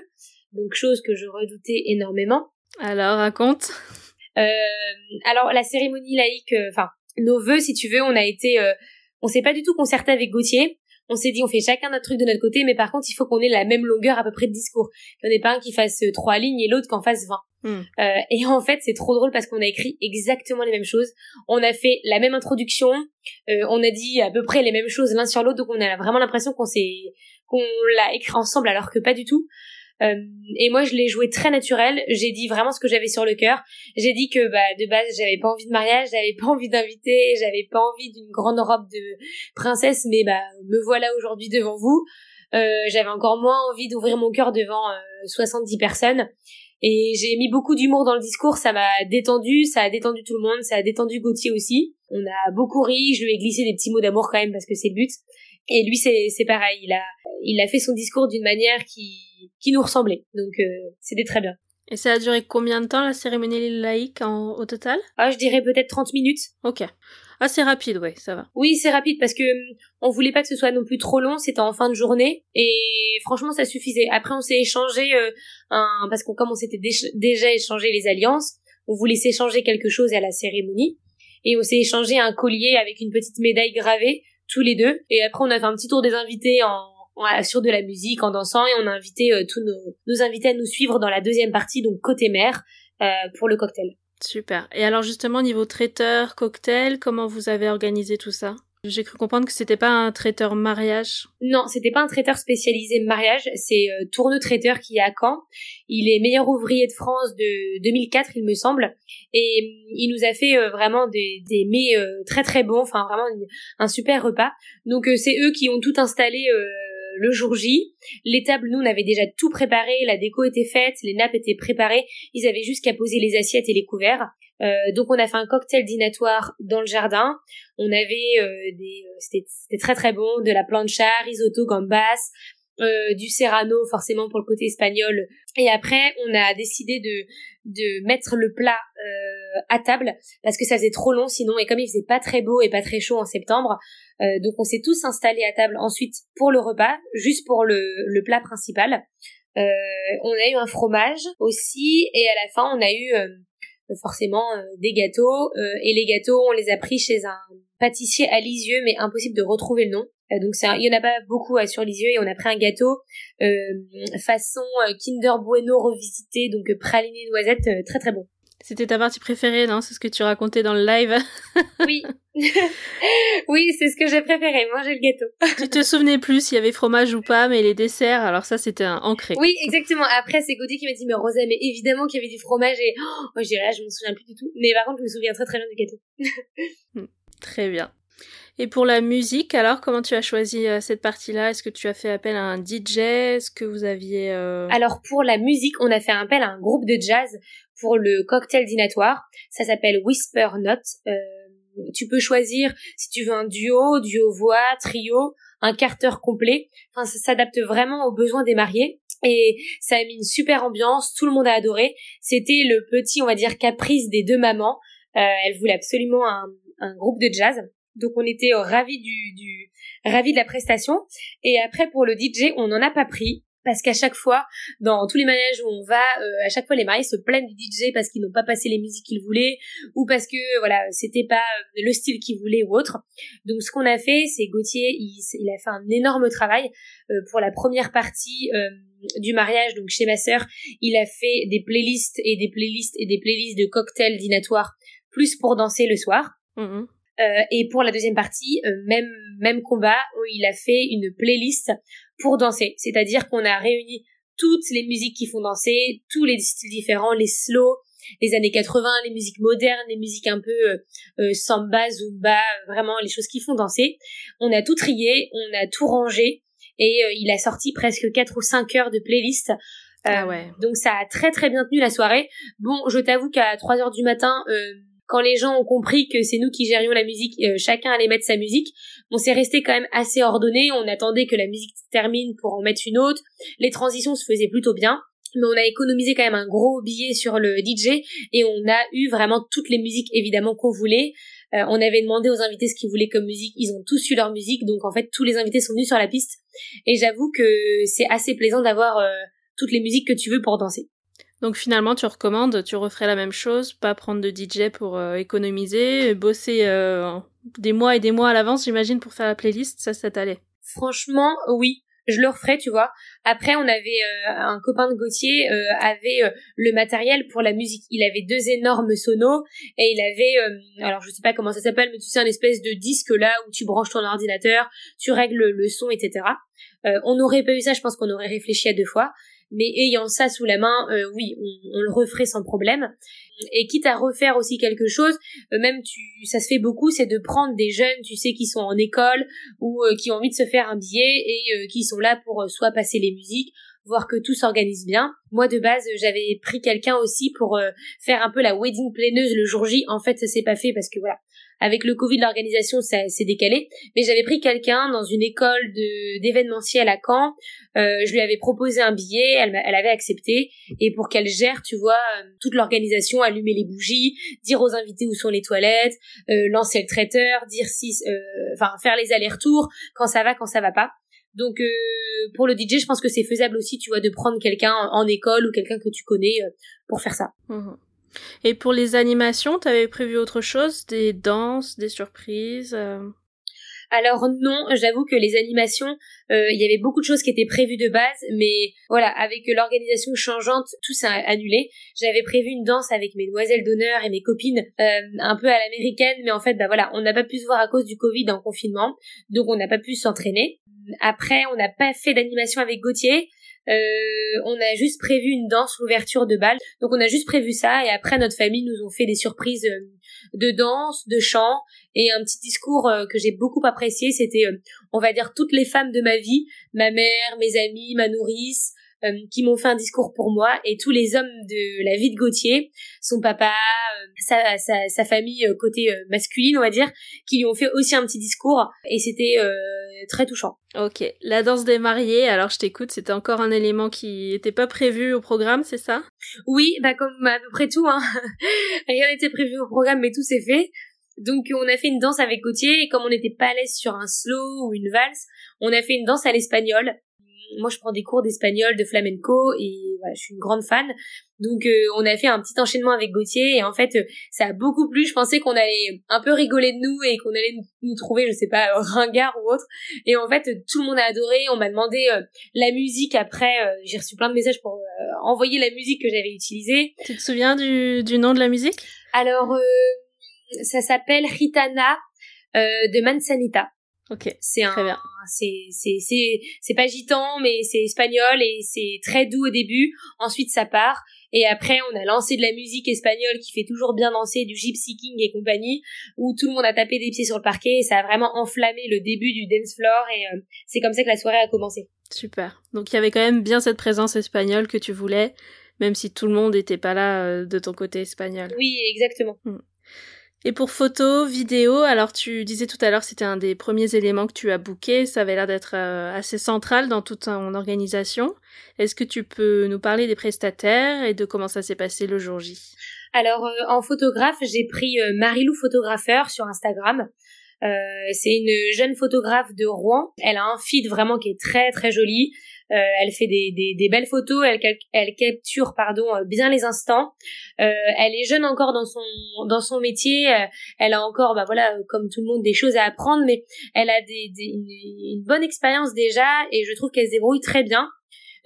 Speaker 2: donc chose que je redoutais énormément.
Speaker 1: Alors, raconte.
Speaker 2: alors, la cérémonie laïque, enfin, nos vœux, si tu veux, on a été, on s'est pas du tout concerté avec Gauthier on s'est dit on fait chacun notre truc de notre côté, mais par contre il faut qu'on ait la même longueur à peu près de discours. Il n'y en ait pas un qui fasse euh, trois lignes et l'autre qu'en fasse vingt. Hmm. Euh, et en fait c'est trop drôle parce qu'on a écrit exactement les mêmes choses. On a fait la même introduction, euh, on a dit à peu près les mêmes choses l'un sur l'autre, donc on a vraiment l'impression qu'on s'est qu'on l'a écrit ensemble alors que pas du tout. Euh, et moi, je l'ai joué très naturel. J'ai dit vraiment ce que j'avais sur le cœur. J'ai dit que bah, de base, j'avais pas envie de mariage, j'avais pas envie d'inviter, j'avais pas envie d'une grande robe de princesse, mais bah me voilà aujourd'hui devant vous. Euh, j'avais encore moins envie d'ouvrir mon cœur devant 70 euh, personnes. Et j'ai mis beaucoup d'humour dans le discours, ça m'a détendu, ça a détendu tout le monde, ça a détendu Gauthier aussi. On a beaucoup ri, je lui ai glissé des petits mots d'amour quand même parce que c'est le but. Et lui c'est pareil, il a il a fait son discours d'une manière qui qui nous ressemblait. Donc euh, c'était très bien.
Speaker 1: Et ça a duré combien de temps la cérémonie laïque en, au total?
Speaker 2: Ah, je dirais peut-être 30 minutes.
Speaker 1: Ok. Ah, c'est rapide, ouais, ça va.
Speaker 2: Oui, c'est rapide parce que on voulait pas que ce soit non plus trop long, c'était en fin de journée et franchement ça suffisait. Après on s'est échangé euh, un parce qu'on comme on s'était déjà échangé les alliances, on voulait s'échanger quelque chose à la cérémonie et on s'est échangé un collier avec une petite médaille gravée tous les deux et après on a fait un petit tour des invités en on assure de la musique en dansant et on a invité euh, tous nos, nos, invités à nous suivre dans la deuxième partie, donc côté mer, euh, pour le cocktail.
Speaker 1: Super. Et alors justement, niveau traiteur, cocktail, comment vous avez organisé tout ça? J'ai cru comprendre que c'était pas un traiteur mariage.
Speaker 2: Non, c'était pas un traiteur spécialisé mariage, c'est euh, Tourne Traiteur qui est à Caen. Il est meilleur ouvrier de France de 2004, il me semble, et mm, il nous a fait euh, vraiment des, des mets très très bons, enfin vraiment un super repas. Donc c'est eux qui ont tout installé le jour J. Les tables, nous, on avait déjà tout préparé, la déco était faite, les nappes étaient préparées, ils avaient juste qu'à poser les assiettes et les couverts. Euh, donc on a fait un cocktail dînatoire dans le jardin. On avait euh, des, euh, c'était très très bon, de la plancha, risotto, gambas, euh, du serrano forcément pour le côté espagnol. Et après, on a décidé de de mettre le plat euh, à table parce que ça faisait trop long sinon et comme il faisait pas très beau et pas très chaud en septembre, euh, donc on s'est tous installés à table ensuite pour le repas, juste pour le, le plat principal. Euh, on a eu un fromage aussi et à la fin on a eu euh, forcément des gâteaux et les gâteaux on les a pris chez un pâtissier à Lisieux mais impossible de retrouver le nom euh, donc ça, il y en a pas beaucoup sur les yeux et on a pris un gâteau euh, façon euh, Kinder Bueno revisité, donc praliné noisette, très très bon.
Speaker 1: C'était ta partie préférée, non? C'est ce que tu racontais dans le live? [laughs]
Speaker 2: oui. [laughs] oui, c'est ce que j'ai préféré, manger le gâteau. [laughs]
Speaker 1: tu te souvenais plus s'il y avait fromage ou pas, mais les desserts, alors ça c'était un ancré.
Speaker 2: Oui, exactement. Après, c'est Gauthier qui m'a dit, mais Rosa, mais évidemment qu'il y avait du fromage et oh, moi je dirais, je me souviens plus du tout. Mais par contre, je me souviens très très bien du gâteau.
Speaker 1: Hmm, très bien. Et pour la musique, alors comment tu as choisi euh, cette partie-là? Est-ce que tu as fait appel à un DJ Est-ce que vous aviez euh,
Speaker 2: Alors pour la musique, on a fait appel à un groupe de jazz pour le cocktail dînatoire. Ça s'appelle Whisper Note. Euh, tu peux choisir si tu veux un duo, duo voix, trio, un carter complet. Enfin, ça s'adapte vraiment aux besoins des mariés. Et ça a mis une super ambiance, tout le monde a adoré. C'était le petit, on va dire, caprice des deux mamans. Euh, elles voulaient absolument un, un, groupe de jazz. Donc on était ravis du, du ravis de la prestation. Et après pour le DJ, on n'en a pas pris parce qu'à chaque fois, dans tous les manèges où on va, euh, à chaque fois les mariés se plaignent du DJ parce qu'ils n'ont pas passé les musiques qu'ils voulaient ou parce que voilà c'était pas euh, le style qu'ils voulaient ou autre. Donc ce qu'on a fait, c'est Gauthier, il, a fait un énorme travail euh, pour la première partie du mariage. Donc chez ma sœur, il a fait des playlists et des playlists et des playlists de cocktails dînatoires plus pour danser le soir. Mmh et pour la deuxième partie, même même combat, où il a fait une playlist pour danser. C'est-à-dire qu'on a réuni toutes les musiques qui font danser, tous les styles différents, les slow, les années 80, les musiques modernes, les musiques un peu euh, euh, samba, zumba, vraiment les choses qui font danser. On a tout trié, on a tout rangé et euh, il a sorti presque 4 ou 5 heures de playlist.
Speaker 1: ah ouais.
Speaker 2: Donc ça a très très bien tenu la soirée. Bon, je t'avoue qu'à 3 heures du matin, quand les gens ont compris que c'est nous qui gérions la musique, euh, chacun allait mettre sa musique, on s'est resté quand même assez ordonné, on attendait que la musique termine pour en mettre une autre, les transitions se faisaient plutôt bien, mais on a économisé quand même un gros billet sur le DJ et on a eu vraiment toutes les musiques évidemment qu'on voulait. Euh, on avait demandé aux invités ce qu'ils voulaient comme musique, ils ont tous eu leur musique, donc en fait tous les invités sont venus sur la piste et j'avoue que c'est assez plaisant d'avoir euh, toutes les musiques que tu veux pour danser.
Speaker 1: Donc finalement, tu recommandes, tu referais la même chose, pas prendre de DJ pour euh, économiser, bosser euh, des mois et des mois à l'avance, j'imagine, pour faire la playlist, ça, ça t'allait.
Speaker 2: Franchement, oui. Je le referais, tu vois. Après, on avait euh, un copain de Gauthier avait le matériel pour la musique. Il avait deux énormes sonos et il avait, alors je sais pas comment ça s'appelle, mais tu sais un espèce de disque là où tu branches ton ordinateur, tu règles le son, etc. on n'aurait pas eu ça, je pense qu'on aurait réfléchi à deux fois mais ayant ça sous la main, euh, oui, on, le referait sans problème. Et quitte à refaire aussi quelque chose, euh, même tu, ça se fait beaucoup, c'est de prendre des jeunes, tu sais, qui sont en école ou euh, qui ont envie de se faire un billet et qui sont là pour soit passer les musiques, voir que tout s'organise bien. Moi de base, j'avais pris quelqu'un aussi pour faire un peu la wedding pleineuse le jour J. En fait, ça s'est pas fait parce que voilà, avec le Covid, l'organisation s'est décalée. Mais j'avais pris quelqu'un dans une école d'événementiel à Caen. Euh, je lui avais proposé un billet, elle, elle avait accepté. Et pour qu'elle gère, tu vois, euh, toute l'organisation, allumer les bougies, dire aux invités où sont les toilettes, euh, lancer le traiteur, dire si, euh, enfin, faire les allers-retours, quand ça va, quand ça va pas. Donc euh, pour le DJ, je pense que c'est faisable aussi, tu vois, de prendre quelqu'un en école ou quelqu'un que tu connais pour faire ça.
Speaker 1: Mmh. Et pour les animations, t'avais prévu autre chose? Des danses, des surprises euh?
Speaker 2: Alors non, j'avoue que les animations, euh, il y avait beaucoup de choses qui étaient prévues de base, mais voilà, avec l'organisation changeante, tout s'est annulé. J'avais prévu une danse avec mes demoiselles d'honneur et mes copines, euh, un peu à l'américaine, mais en fait, bah voilà, on n'a pas pu se voir à cause du Covid en confinement, donc on n'a pas pu s'entraîner. Après, on n'a pas fait d'animation avec Gauthier. Euh, on a juste prévu une danse, l'ouverture de bal. Donc on a juste prévu ça et après notre famille nous ont fait des surprises euh, de danse, de chant et un petit discours euh, que j'ai beaucoup apprécié. C'était, on va dire, toutes les femmes de ma vie, ma mère, mes amis, ma nourrice, euh, qui m'ont fait un discours pour moi et tous les hommes de la vie de Gauthier, son papa, euh, sa, sa, sa, famille euh, côté masculine on va dire, qui lui ont fait aussi un petit discours et c'était très touchant.
Speaker 1: Ok, la danse des mariés, alors je t'écoute, c'était encore un élément qui n'était pas prévu au programme, c'est ça?
Speaker 2: Oui, bah comme à peu près tout, hein. [laughs] rien n'était prévu au programme mais tout s'est fait. Donc on a fait une danse avec Gauthier et comme on n'était pas à l'aise sur un slow ou une valse, on a fait une danse à l'espagnol moi je prends des cours d'espagnol, de flamenco et voilà, je suis une grande fan. Donc euh, on a fait un petit enchaînement avec Gauthier et en fait euh, ça a beaucoup plu. Je pensais qu'on allait un peu rigoler de nous et qu'on allait nous, trouver, je sais pas, ringard ou autre. Et en fait tout le monde a adoré. On m'a demandé euh, la musique après. J'ai reçu plein de messages pour envoyer la musique que j'avais utilisée.
Speaker 1: Tu te souviens du, du nom de la musique?
Speaker 2: Alors ça s'appelle Ritana de Manzanita.
Speaker 1: Ok.
Speaker 2: C'est
Speaker 1: un, bien.
Speaker 2: c'est, c'est, c'est, c'est pas gitan, mais c'est espagnol et c'est très doux au début. Ensuite, ça part Et après, on a lancé de la musique espagnole qui fait toujours bien danser, du gypsy king et compagnie, où tout le monde a tapé des pieds sur le parquet et ça a vraiment enflammé le début du dance floor et euh, c'est comme ça que la soirée a commencé.
Speaker 1: Super. Donc il y avait quand même bien cette présence espagnole que tu voulais, même si tout le monde n'était pas là euh, de ton côté espagnol.
Speaker 2: Oui, exactement. Hmm.
Speaker 1: Et pour photos, vidéos, alors tu disais tout à l'heure c'était un des premiers éléments que tu as booké, ça avait l'air d'être euh, assez central dans toute ton organisation. Est-ce que tu peux nous parler des prestataires et de comment ça s'est passé le jour J?
Speaker 2: Alors euh, en photographe, j'ai pris euh, Marilou photographeur sur Instagram. c'est une jeune photographe de Rouen. Elle a un feed vraiment qui est très très joli. Euh, elle fait des, des, des, belles photos, elle, elle capture pardon euh, bien les instants. Euh, elle est jeune encore dans son dans son métier. elle a encore bah voilà comme tout le monde des choses à apprendre, mais elle a des, une, une bonne expérience déjà et je trouve qu'elle se débrouille très bien.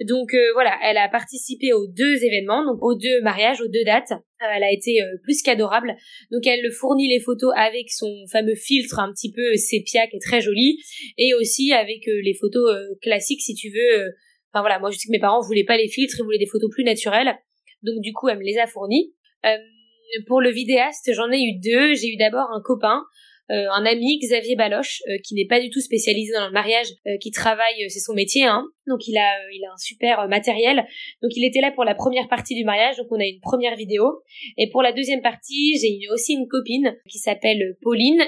Speaker 2: Donc euh, voilà, elle a participé aux deux événements, donc aux deux mariages, aux deux dates. Euh, elle a été euh, plus qu'adorable. Donc elle fournit les photos avec son fameux filtre un petit peu sépia qui est très joli, et aussi avec les photos classiques si tu veux. Enfin voilà, moi je sais que mes parents voulaient pas les filtres, ils voulaient des photos plus naturelles. Donc du coup elle me les a fournies. pour le vidéaste, j'en ai eu deux. J'ai eu d'abord un copain euh, un ami, Xavier Baloche, euh, qui n'est pas du tout spécialisé dans le mariage, euh, qui travaille, c'est son métier, hein. Donc il a, il a un super matériel. Donc il était là pour la première partie du mariage, donc on a une première vidéo. Et pour la deuxième partie, j'ai aussi une copine qui s'appelle Pauline.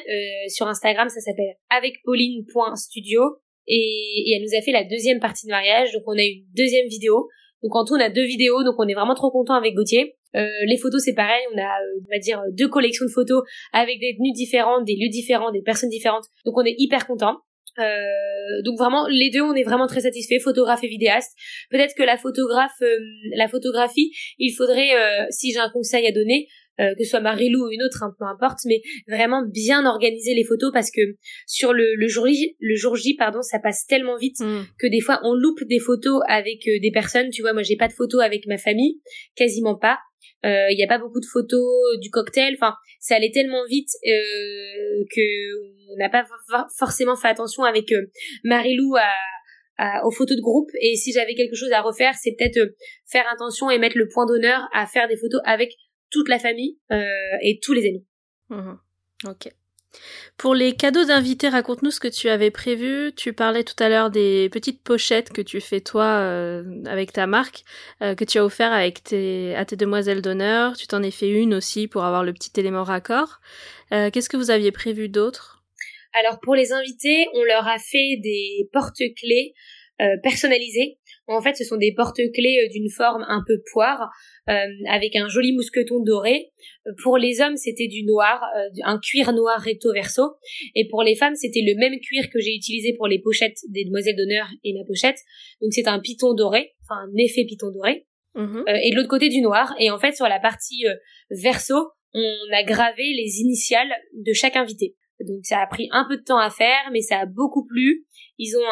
Speaker 2: sur Instagram, ça s'appelle avecpauline.studio. Et, et elle nous a fait la deuxième partie de mariage, donc on a une deuxième vidéo. Donc en tout, on a deux vidéos, donc on est vraiment trop content avec Gauthier. Euh, les photos, c'est pareil, on a, euh, on va dire, deux collections de photos avec des tenues différentes, des lieux différents, des personnes différentes. Donc on est hyper content. Euh, donc vraiment, les deux, on est vraiment très satisfaits, photographe et vidéaste. Peut-être que la photographe, la photographie, il faudrait, si j'ai un conseil à donner, que ce soit Marilou ou une autre, hein, peu importe, mais vraiment bien organiser les photos parce que sur le, le jour J, le jour J, pardon, ça passe tellement vite mm. que des fois on loupe des photos avec des personnes. Tu vois, moi j'ai pas de photos avec ma famille, quasiment pas. Il euh, n'y a pas beaucoup de photos du cocktail. Enfin, ça allait tellement vite euh, que on n'a pas forcément fait attention avec euh, Marilou à, aux photos de groupe. Et si j'avais quelque chose à refaire, c'est peut-être euh, faire attention et mettre le point d'honneur à faire des photos avec toute la famille et tous les amis.
Speaker 1: Mmh ok. Pour les cadeaux d'invités, raconte-nous ce que tu avais prévu. Tu parlais tout à l'heure des petites pochettes que tu fais toi euh, avec ta marque, euh, que tu as offert avec tes, à tes demoiselles d'honneur. Tu t'en es fait une aussi pour avoir le petit élément raccord. Euh, qu'est-ce que vous aviez prévu d'autre?
Speaker 2: Alors pour les invités, on leur a fait des porte-clés personnalisés. En fait, ce sont des porte-clés d'une forme un peu poire, avec un joli mousqueton doré. Pour les hommes, c'était du noir, euh, un cuir noir recto verso. Et pour les femmes, c'était le même cuir que j'ai utilisé pour les pochettes des demoiselles d'honneur et ma pochette. Donc c'est un piton doré, enfin un effet piton doré. Mhm. Euh, et de l'autre côté du noir. Et en fait, sur la partie euh, verso, on a gravé les initiales de chaque invité. Donc ça a pris un peu de temps à faire, mais ça a beaucoup plu. Ils ont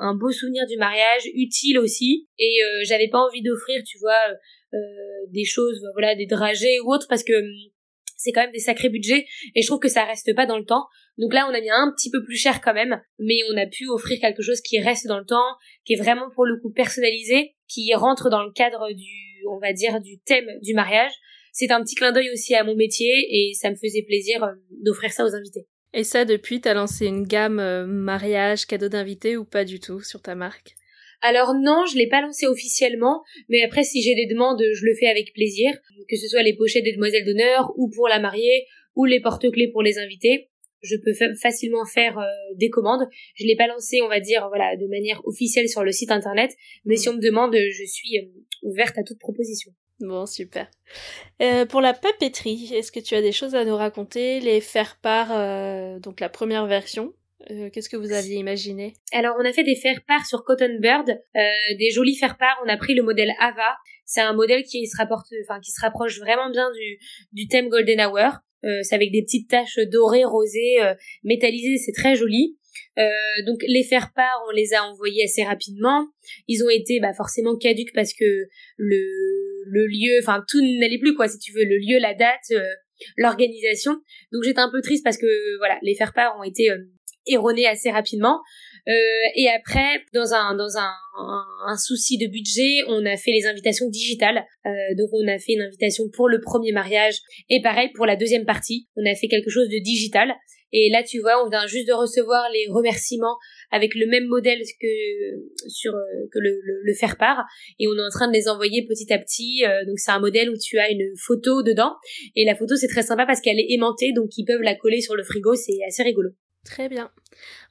Speaker 2: un, beau souvenir du mariage, utile aussi. Et j'avais pas envie d'offrir, tu vois, euh, des choses, voilà, des dragées ou autres, parce que hum, c'est quand même des sacrés budgets et je trouve que ça reste pas dans le temps. Donc là, on a mis un petit peu plus cher quand même, mais on a pu offrir quelque chose qui reste dans le temps, qui est vraiment pour le coup personnalisé, qui rentre dans le cadre du, on va dire, du thème du mariage. C'est un petit clin d'œil aussi à mon métier et ça me faisait plaisir hum, d'offrir ça aux invités.
Speaker 1: Et ça, depuis, t'as lancé une gamme euh, mariage, cadeau d'invités ou pas du tout sur ta marque?
Speaker 2: Alors non, je l'ai pas lancé officiellement, mais après si j'ai des demandes, je le fais avec plaisir, que ce soit les pochettes des demoiselles d'honneur ou pour la mariée ou les porte-clés pour les invités. Je peux facilement faire euh, des commandes. Je l'ai pas lancé, on va dire, voilà, de manière officielle sur le site internet, mais si mm. on me demande, je suis euh, ouverte à toute proposition.
Speaker 1: Bon, super. Euh, pour la papeterie, est-ce que tu as des choses à nous raconter Les faire part, donc la première version, euh, qu'est-ce que vous aviez imaginé?
Speaker 2: Alors, on a fait des faire-part sur Cotton Bird, euh, des jolis faire-part. On a pris le modèle Ava. C'est un modèle qui se rapporte, enfin qui se rapproche vraiment bien du, du thème Golden Hour. Euh, c'est avec des petites taches dorées, rosées, euh, métallisées. C'est très joli. Euh, donc les faire-part, on les a envoyés assez rapidement. Ils ont été bah, forcément caduques parce que le, le lieu, enfin tout n'allait plus quoi, si tu veux, le lieu, la date, l'organisation. Donc j'étais un peu triste parce que voilà, les faire-part ont été erroné assez rapidement. et après, dans un dans un, un, souci de budget, on a fait les invitations digitales. donc on a fait une invitation pour le premier mariage et pareil pour la deuxième partie, on a fait quelque chose de digital. Et là, tu vois, on vient juste de recevoir les remerciements avec le même modèle que sur que le, le, faire part, et on est en train de les envoyer petit à petit. Euh, donc c'est un modèle où tu as une photo dedans, et la photo c'est très sympa parce qu'elle est aimantée, donc ils peuvent la coller sur le frigo, c'est assez rigolo.
Speaker 1: Très bien.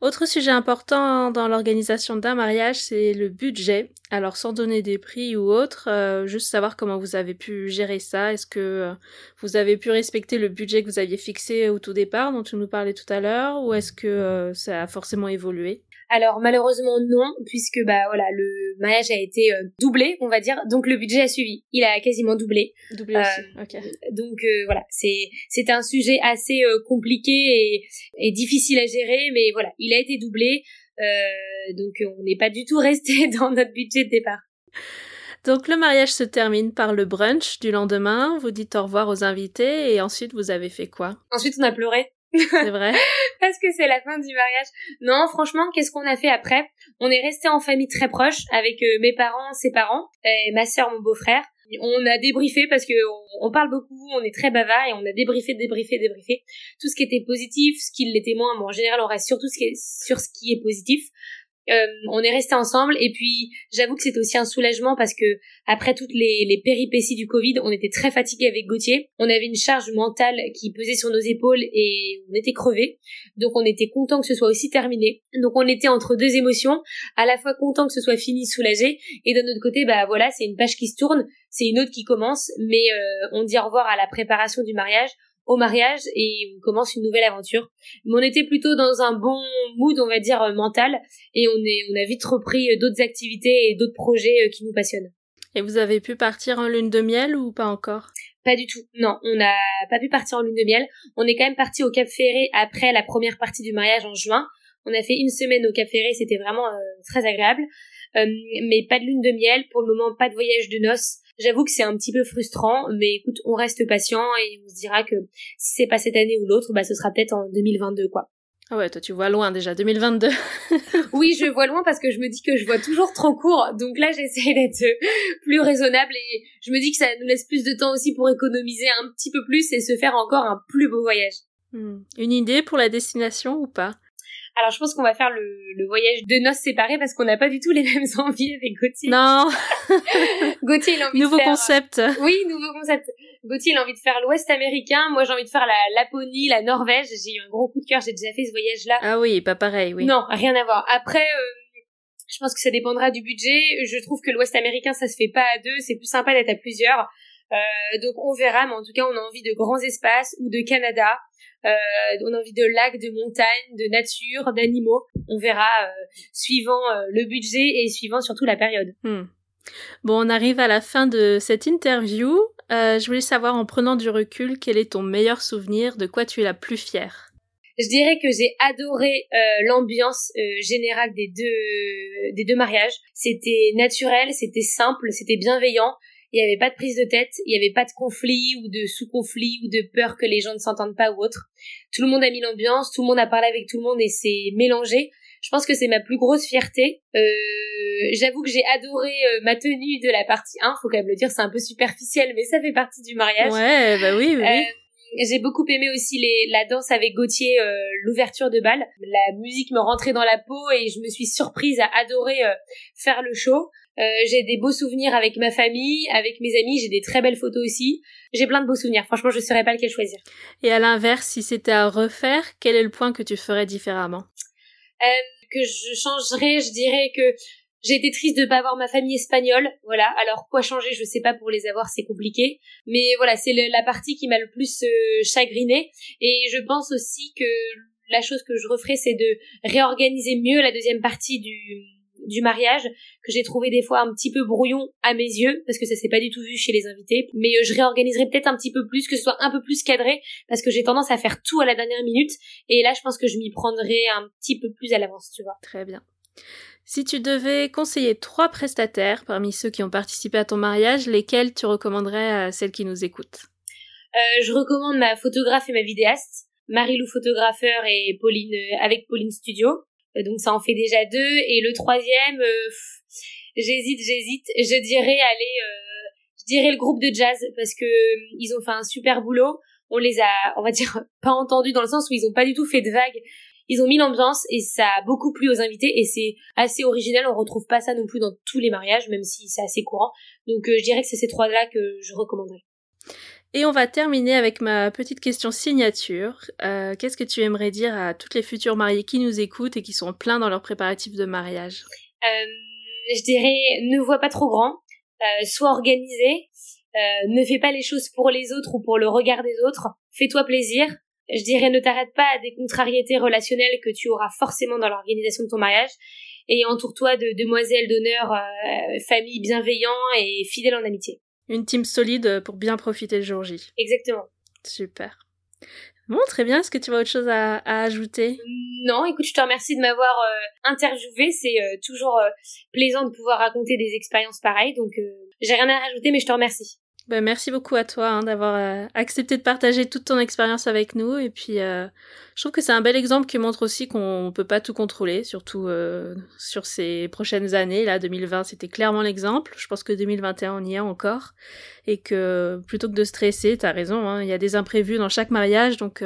Speaker 1: Autre sujet important dans l'organisation d'un mariage, c'est le budget. Alors sans donner des prix ou autre, euh, juste savoir comment vous avez pu gérer ça. Est-ce que euh, vous avez pu respecter le budget que vous aviez fixé au tout départ, dont tu nous parlais tout à l'heure, ou est-ce que euh, ça a forcément évolué?
Speaker 2: Alors malheureusement non, puisque bah voilà le mariage a été euh, doublé, on va dire, donc le budget a suivi. Il a quasiment doublé.
Speaker 1: Doublé aussi. Euh.
Speaker 2: Donc euh, voilà, c'est c'est un sujet assez compliqué et, et difficile à gérer, mais voilà, il a été doublé. donc on n'est pas du tout [laughs] resté dans notre budget de départ.
Speaker 1: Donc le mariage se termine par le brunch du lendemain, vous dites au revoir aux invités et ensuite vous avez fait quoi?
Speaker 2: Ensuite on a pleuré.
Speaker 1: C'est vrai. [laughs]
Speaker 2: Parce que c'est la fin du mariage. Non, franchement, qu'est-ce qu'on a fait après? On est resté en famille très proche avec euh, mes parents, ses parents, et ma sœur, mon beau-frère. On a débriefé parce que on, parle beaucoup, on est très bavard et on a débriefé, débriefé, débriefé tout ce qui était positif, ce qui l'était moins. Mais en général, on reste surtout sur ce qui est positif. Euh, on est resté ensemble et puis j'avoue que c'était aussi un soulagement parce que après toutes les, péripéties du Covid, on était très fatigué avec Gauthier. On avait une charge mentale qui pesait sur nos épaules et on était crevés. Donc on était content que ce soit aussi terminé. Donc on était entre deux émotions, à la fois content que ce soit fini, soulagé, et d'un autre côté, bah voilà, c'est une page qui se tourne, c'est une autre qui commence, mais euh, on dit au revoir à la préparation du mariage au mariage et on commence une nouvelle aventure. Mais on était plutôt dans un bon mood, on va dire, euh, mental et on, est, on a vite repris euh, d'autres activités et d'autres projets euh, qui nous passionnent.
Speaker 1: Et vous avez pu partir en lune de miel ou pas encore?
Speaker 2: Pas du tout. Non, on n'a pas pu partir en lune de miel. On est quand même parti au Cap Ferré après la première partie du mariage en juin. On a fait une semaine au Cap Ferré, c'était vraiment très agréable. mais pas de lune de miel, pour le moment pas de voyage de noces. J'avoue que c'est un petit peu frustrant, mais écoute, on reste patient et on se dira que si c'est pas cette année ou l'autre, bah ce sera peut-être en 2022 quoi.
Speaker 1: Ah ouais, toi tu vois loin déjà, 2022. [laughs]
Speaker 2: oui, je vois loin parce que je me dis que je vois toujours trop court. Donc là, j'essaie d'être plus raisonnable et je me dis que ça nous laisse plus de temps aussi pour économiser un petit peu plus et se faire encore un plus beau voyage.
Speaker 1: Hmm. Une idée pour la destination ou pas?
Speaker 2: Alors je pense qu'on va faire le, le, voyage de noces séparées parce qu'on n'a pas du tout les [laughs] mêmes envies avec Gauthier.
Speaker 1: Non. [laughs]
Speaker 2: Gauthier il a envie
Speaker 1: nouveau
Speaker 2: de faire...
Speaker 1: concept.
Speaker 2: Oui, nouveau concept. Gauthier il a envie de faire l'Ouest américain. Moi j'ai envie de faire la Laponie, la Norvège. J'ai eu un gros coup de cœur. J'ai déjà fait ce voyage-là.
Speaker 1: Ah oui, pas pareil, oui.
Speaker 2: Non, rien à voir. Après. Euh, je pense que ça dépendra du budget. Je trouve que l'Ouest américain, ça se fait pas à deux. C'est plus sympa d'être à plusieurs. Euh, donc on verra, mais en tout cas, on a envie de grands espaces ou de Canada. Euh, on a envie de lacs, de montagnes, de nature, d'animaux. On verra euh, suivant euh, le budget et suivant surtout la période.
Speaker 1: Hmm. Bon, on arrive à la fin de cette interview. je voulais savoir, en prenant du recul, quel est ton meilleur souvenir, de quoi tu es la plus fière?
Speaker 2: Je dirais que j'ai adoré l'ambiance générale des deux des deux mariages. C'était naturel, c'était simple, c'était bienveillant il n'y avait pas de prise de tête, il n'y avait pas de conflit ou de sous-conflit ou de peur que les gens ne s'entendent pas ou autre. Tout le monde a mis l'ambiance, tout le monde a parlé avec tout le monde et c'est mélangé. Je pense que c'est ma plus grosse fierté. Euh, J'avoue que j'ai adoré euh, ma tenue de la partie 1, faut quand même le dire, c'est un peu superficiel, mais ça fait partie du mariage.
Speaker 1: Ouais, bah oui, oui.
Speaker 2: Euh, j'ai beaucoup aimé aussi les, la danse avec Gauthier, euh, l'ouverture de bal. La musique me rentrait dans la peau et je me suis surprise à adorer faire le show. Euh, j'ai des beaux souvenirs avec ma famille, avec mes amis, j'ai des très belles photos aussi. J'ai plein de beaux souvenirs. Franchement, je ne saurais pas lequel choisir.
Speaker 1: Et à l'inverse, si c'était à refaire, quel est le point que tu ferais différemment?
Speaker 2: Euh, Que je changerais, je dirais que j'ai été triste de pas avoir ma famille espagnole, voilà. Alors quoi changer, je sais pas pour les avoir, c'est compliqué. Mais voilà, c'est la partie qui m'a le plus euh, chagrinée. Et je pense aussi que la chose que je referais, c'est de réorganiser mieux la deuxième partie du du mariage que j'ai trouvé des fois un petit peu brouillon à mes yeux parce que ça s'est pas du tout vu chez les invités. Mais euh, je réorganiserai peut-être un petit peu plus que ce soit un peu plus cadré parce que j'ai tendance à faire tout à la dernière minute. Et là je pense que je m'y prendrai un petit peu plus à l'avance tu vois.
Speaker 1: Très bien. Si tu devais conseiller trois prestataires parmi ceux qui ont participé à ton mariage lesquels tu recommanderais à celles qui nous écoutent?
Speaker 2: Euh, je recommande ma photographe et ma vidéaste Marie-Lou photographeur et Pauline euh, avec Pauline Studio donc ça en fait déjà deux. Et le troisième, j'hésite, j'hésite. Je dirais aller, je dirais le groupe de jazz parce que ils ont fait un super boulot. On les a, on va dire, [laughs] pas entendus dans le sens où ils ont pas du tout fait de vagues ils ont mis l'ambiance et ça a beaucoup plu aux invités et c'est assez original. On retrouve pas ça non plus dans tous les mariages, même si c'est assez courant. Donc euh, je dirais que c'est ces trois-là que je recommanderais.
Speaker 1: Et on va terminer avec ma petite question signature. Euh, qu'est-ce que tu aimerais dire à toutes les futures mariées qui nous écoutent et qui sont pleins dans leurs préparatifs de mariage?
Speaker 2: Euh, Je dirais ne vois pas trop grand, sois organisé, ne fais pas les choses pour les autres ou pour le regard des autres, fais-toi plaisir, je dirais ne t'arrête pas à des contrariétés relationnelles que tu auras forcément dans l'organisation de ton mariage. Et entoure-toi de demoiselles d'honneur, euh, famille bienveillant et fidèle en amitié.
Speaker 1: Une team solide pour bien profiter le jour J.
Speaker 2: Exactement.
Speaker 1: Super. Bon, très bien. Est-ce que tu as autre chose à, ajouter?
Speaker 2: Non, écoute, je te remercie de m'avoir euh, interviewé. C'est euh, toujours euh, plaisant de pouvoir raconter des expériences pareilles. Donc, j'ai rien à rajouter, mais je te remercie.
Speaker 1: Ben, merci beaucoup à toi hein, d'avoir euh, accepté de partager toute ton expérience avec nous. Et puis, euh, je trouve que c'est un bel exemple qui montre aussi qu'on peut pas tout contrôler, surtout euh, sur ces prochaines années. Là, 2020, c'était clairement l'exemple. Je pense que 2021, on y est encore. Et que plutôt que de stresser, t'as raison, hein, il y a des imprévus dans chaque mariage. Donc,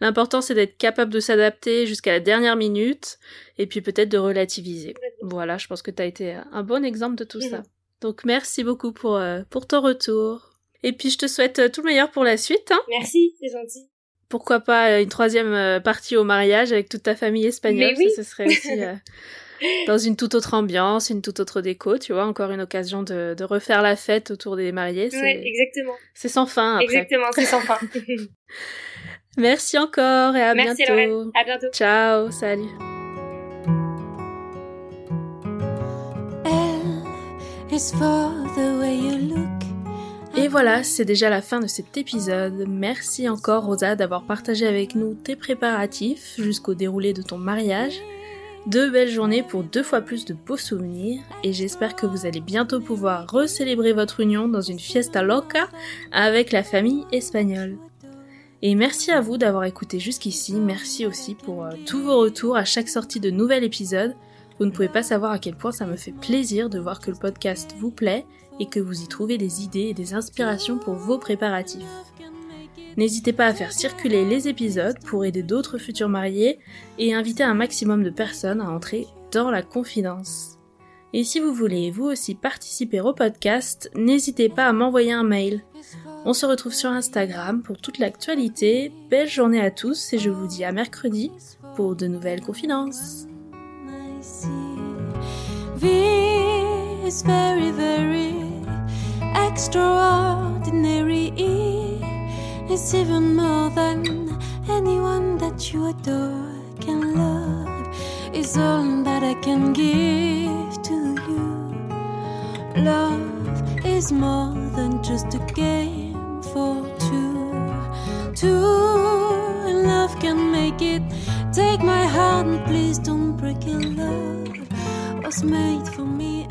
Speaker 1: l'important, c'est d'être capable de s'adapter jusqu'à la dernière minute. Et puis peut-être de relativiser. Voilà, je pense que t'as été un bon exemple de tout ça. Donc merci beaucoup pour, euh, pour ton retour. Et puis je te souhaite euh, tout le meilleur pour la suite. Hein.
Speaker 2: Merci, c'est gentil.
Speaker 1: Pourquoi pas euh, une troisième partie au mariage avec toute ta famille espagnole.
Speaker 2: oui.
Speaker 1: Ça, ce serait aussi [laughs] dans une toute autre ambiance, une toute autre déco, tu vois, encore une occasion de, de refaire la fête autour des mariés.
Speaker 2: Oui, exactement.
Speaker 1: C'est sans fin après.
Speaker 2: Exactement, c'est sans fin. [laughs] [laughs]
Speaker 1: Merci encore et à
Speaker 2: Merci
Speaker 1: bientôt.
Speaker 2: À bientôt.
Speaker 1: Ciao, salut. Et voilà, c'est déjà la fin de cet épisode. Merci encore Rosa d'avoir partagé avec nous tes préparatifs jusqu'au déroulé de ton mariage. Deux belles journées pour deux fois plus de beaux souvenirs et j'espère que vous allez bientôt pouvoir recélébrer votre union dans une fiesta loca avec la famille espagnole. Et merci à vous d'avoir écouté jusqu'ici, merci aussi pour euh, tous vos retours à chaque sortie de nouvel épisode. Vous ne pouvez pas savoir à quel point ça me fait plaisir de voir que le podcast vous plaît et que vous y trouvez des idées et des inspirations pour vos préparatifs. N'hésitez pas à faire circuler les épisodes pour aider d'autres futurs mariés et inviter un maximum de personnes à entrer dans la confidence. Et si vous voulez vous aussi participer au podcast, n'hésitez pas à m'envoyer un mail. On se retrouve sur Instagram pour toute l'actualité. Belle journée à tous et je vous dis à mercredi pour de nouvelles confidences. V is very, very extraordinary. It's even more than anyone that you adore can love. Is all that I can give to you. Love is more than just a game for two. Two, and love can make it. Take my heart and please don't break it. Love was made for me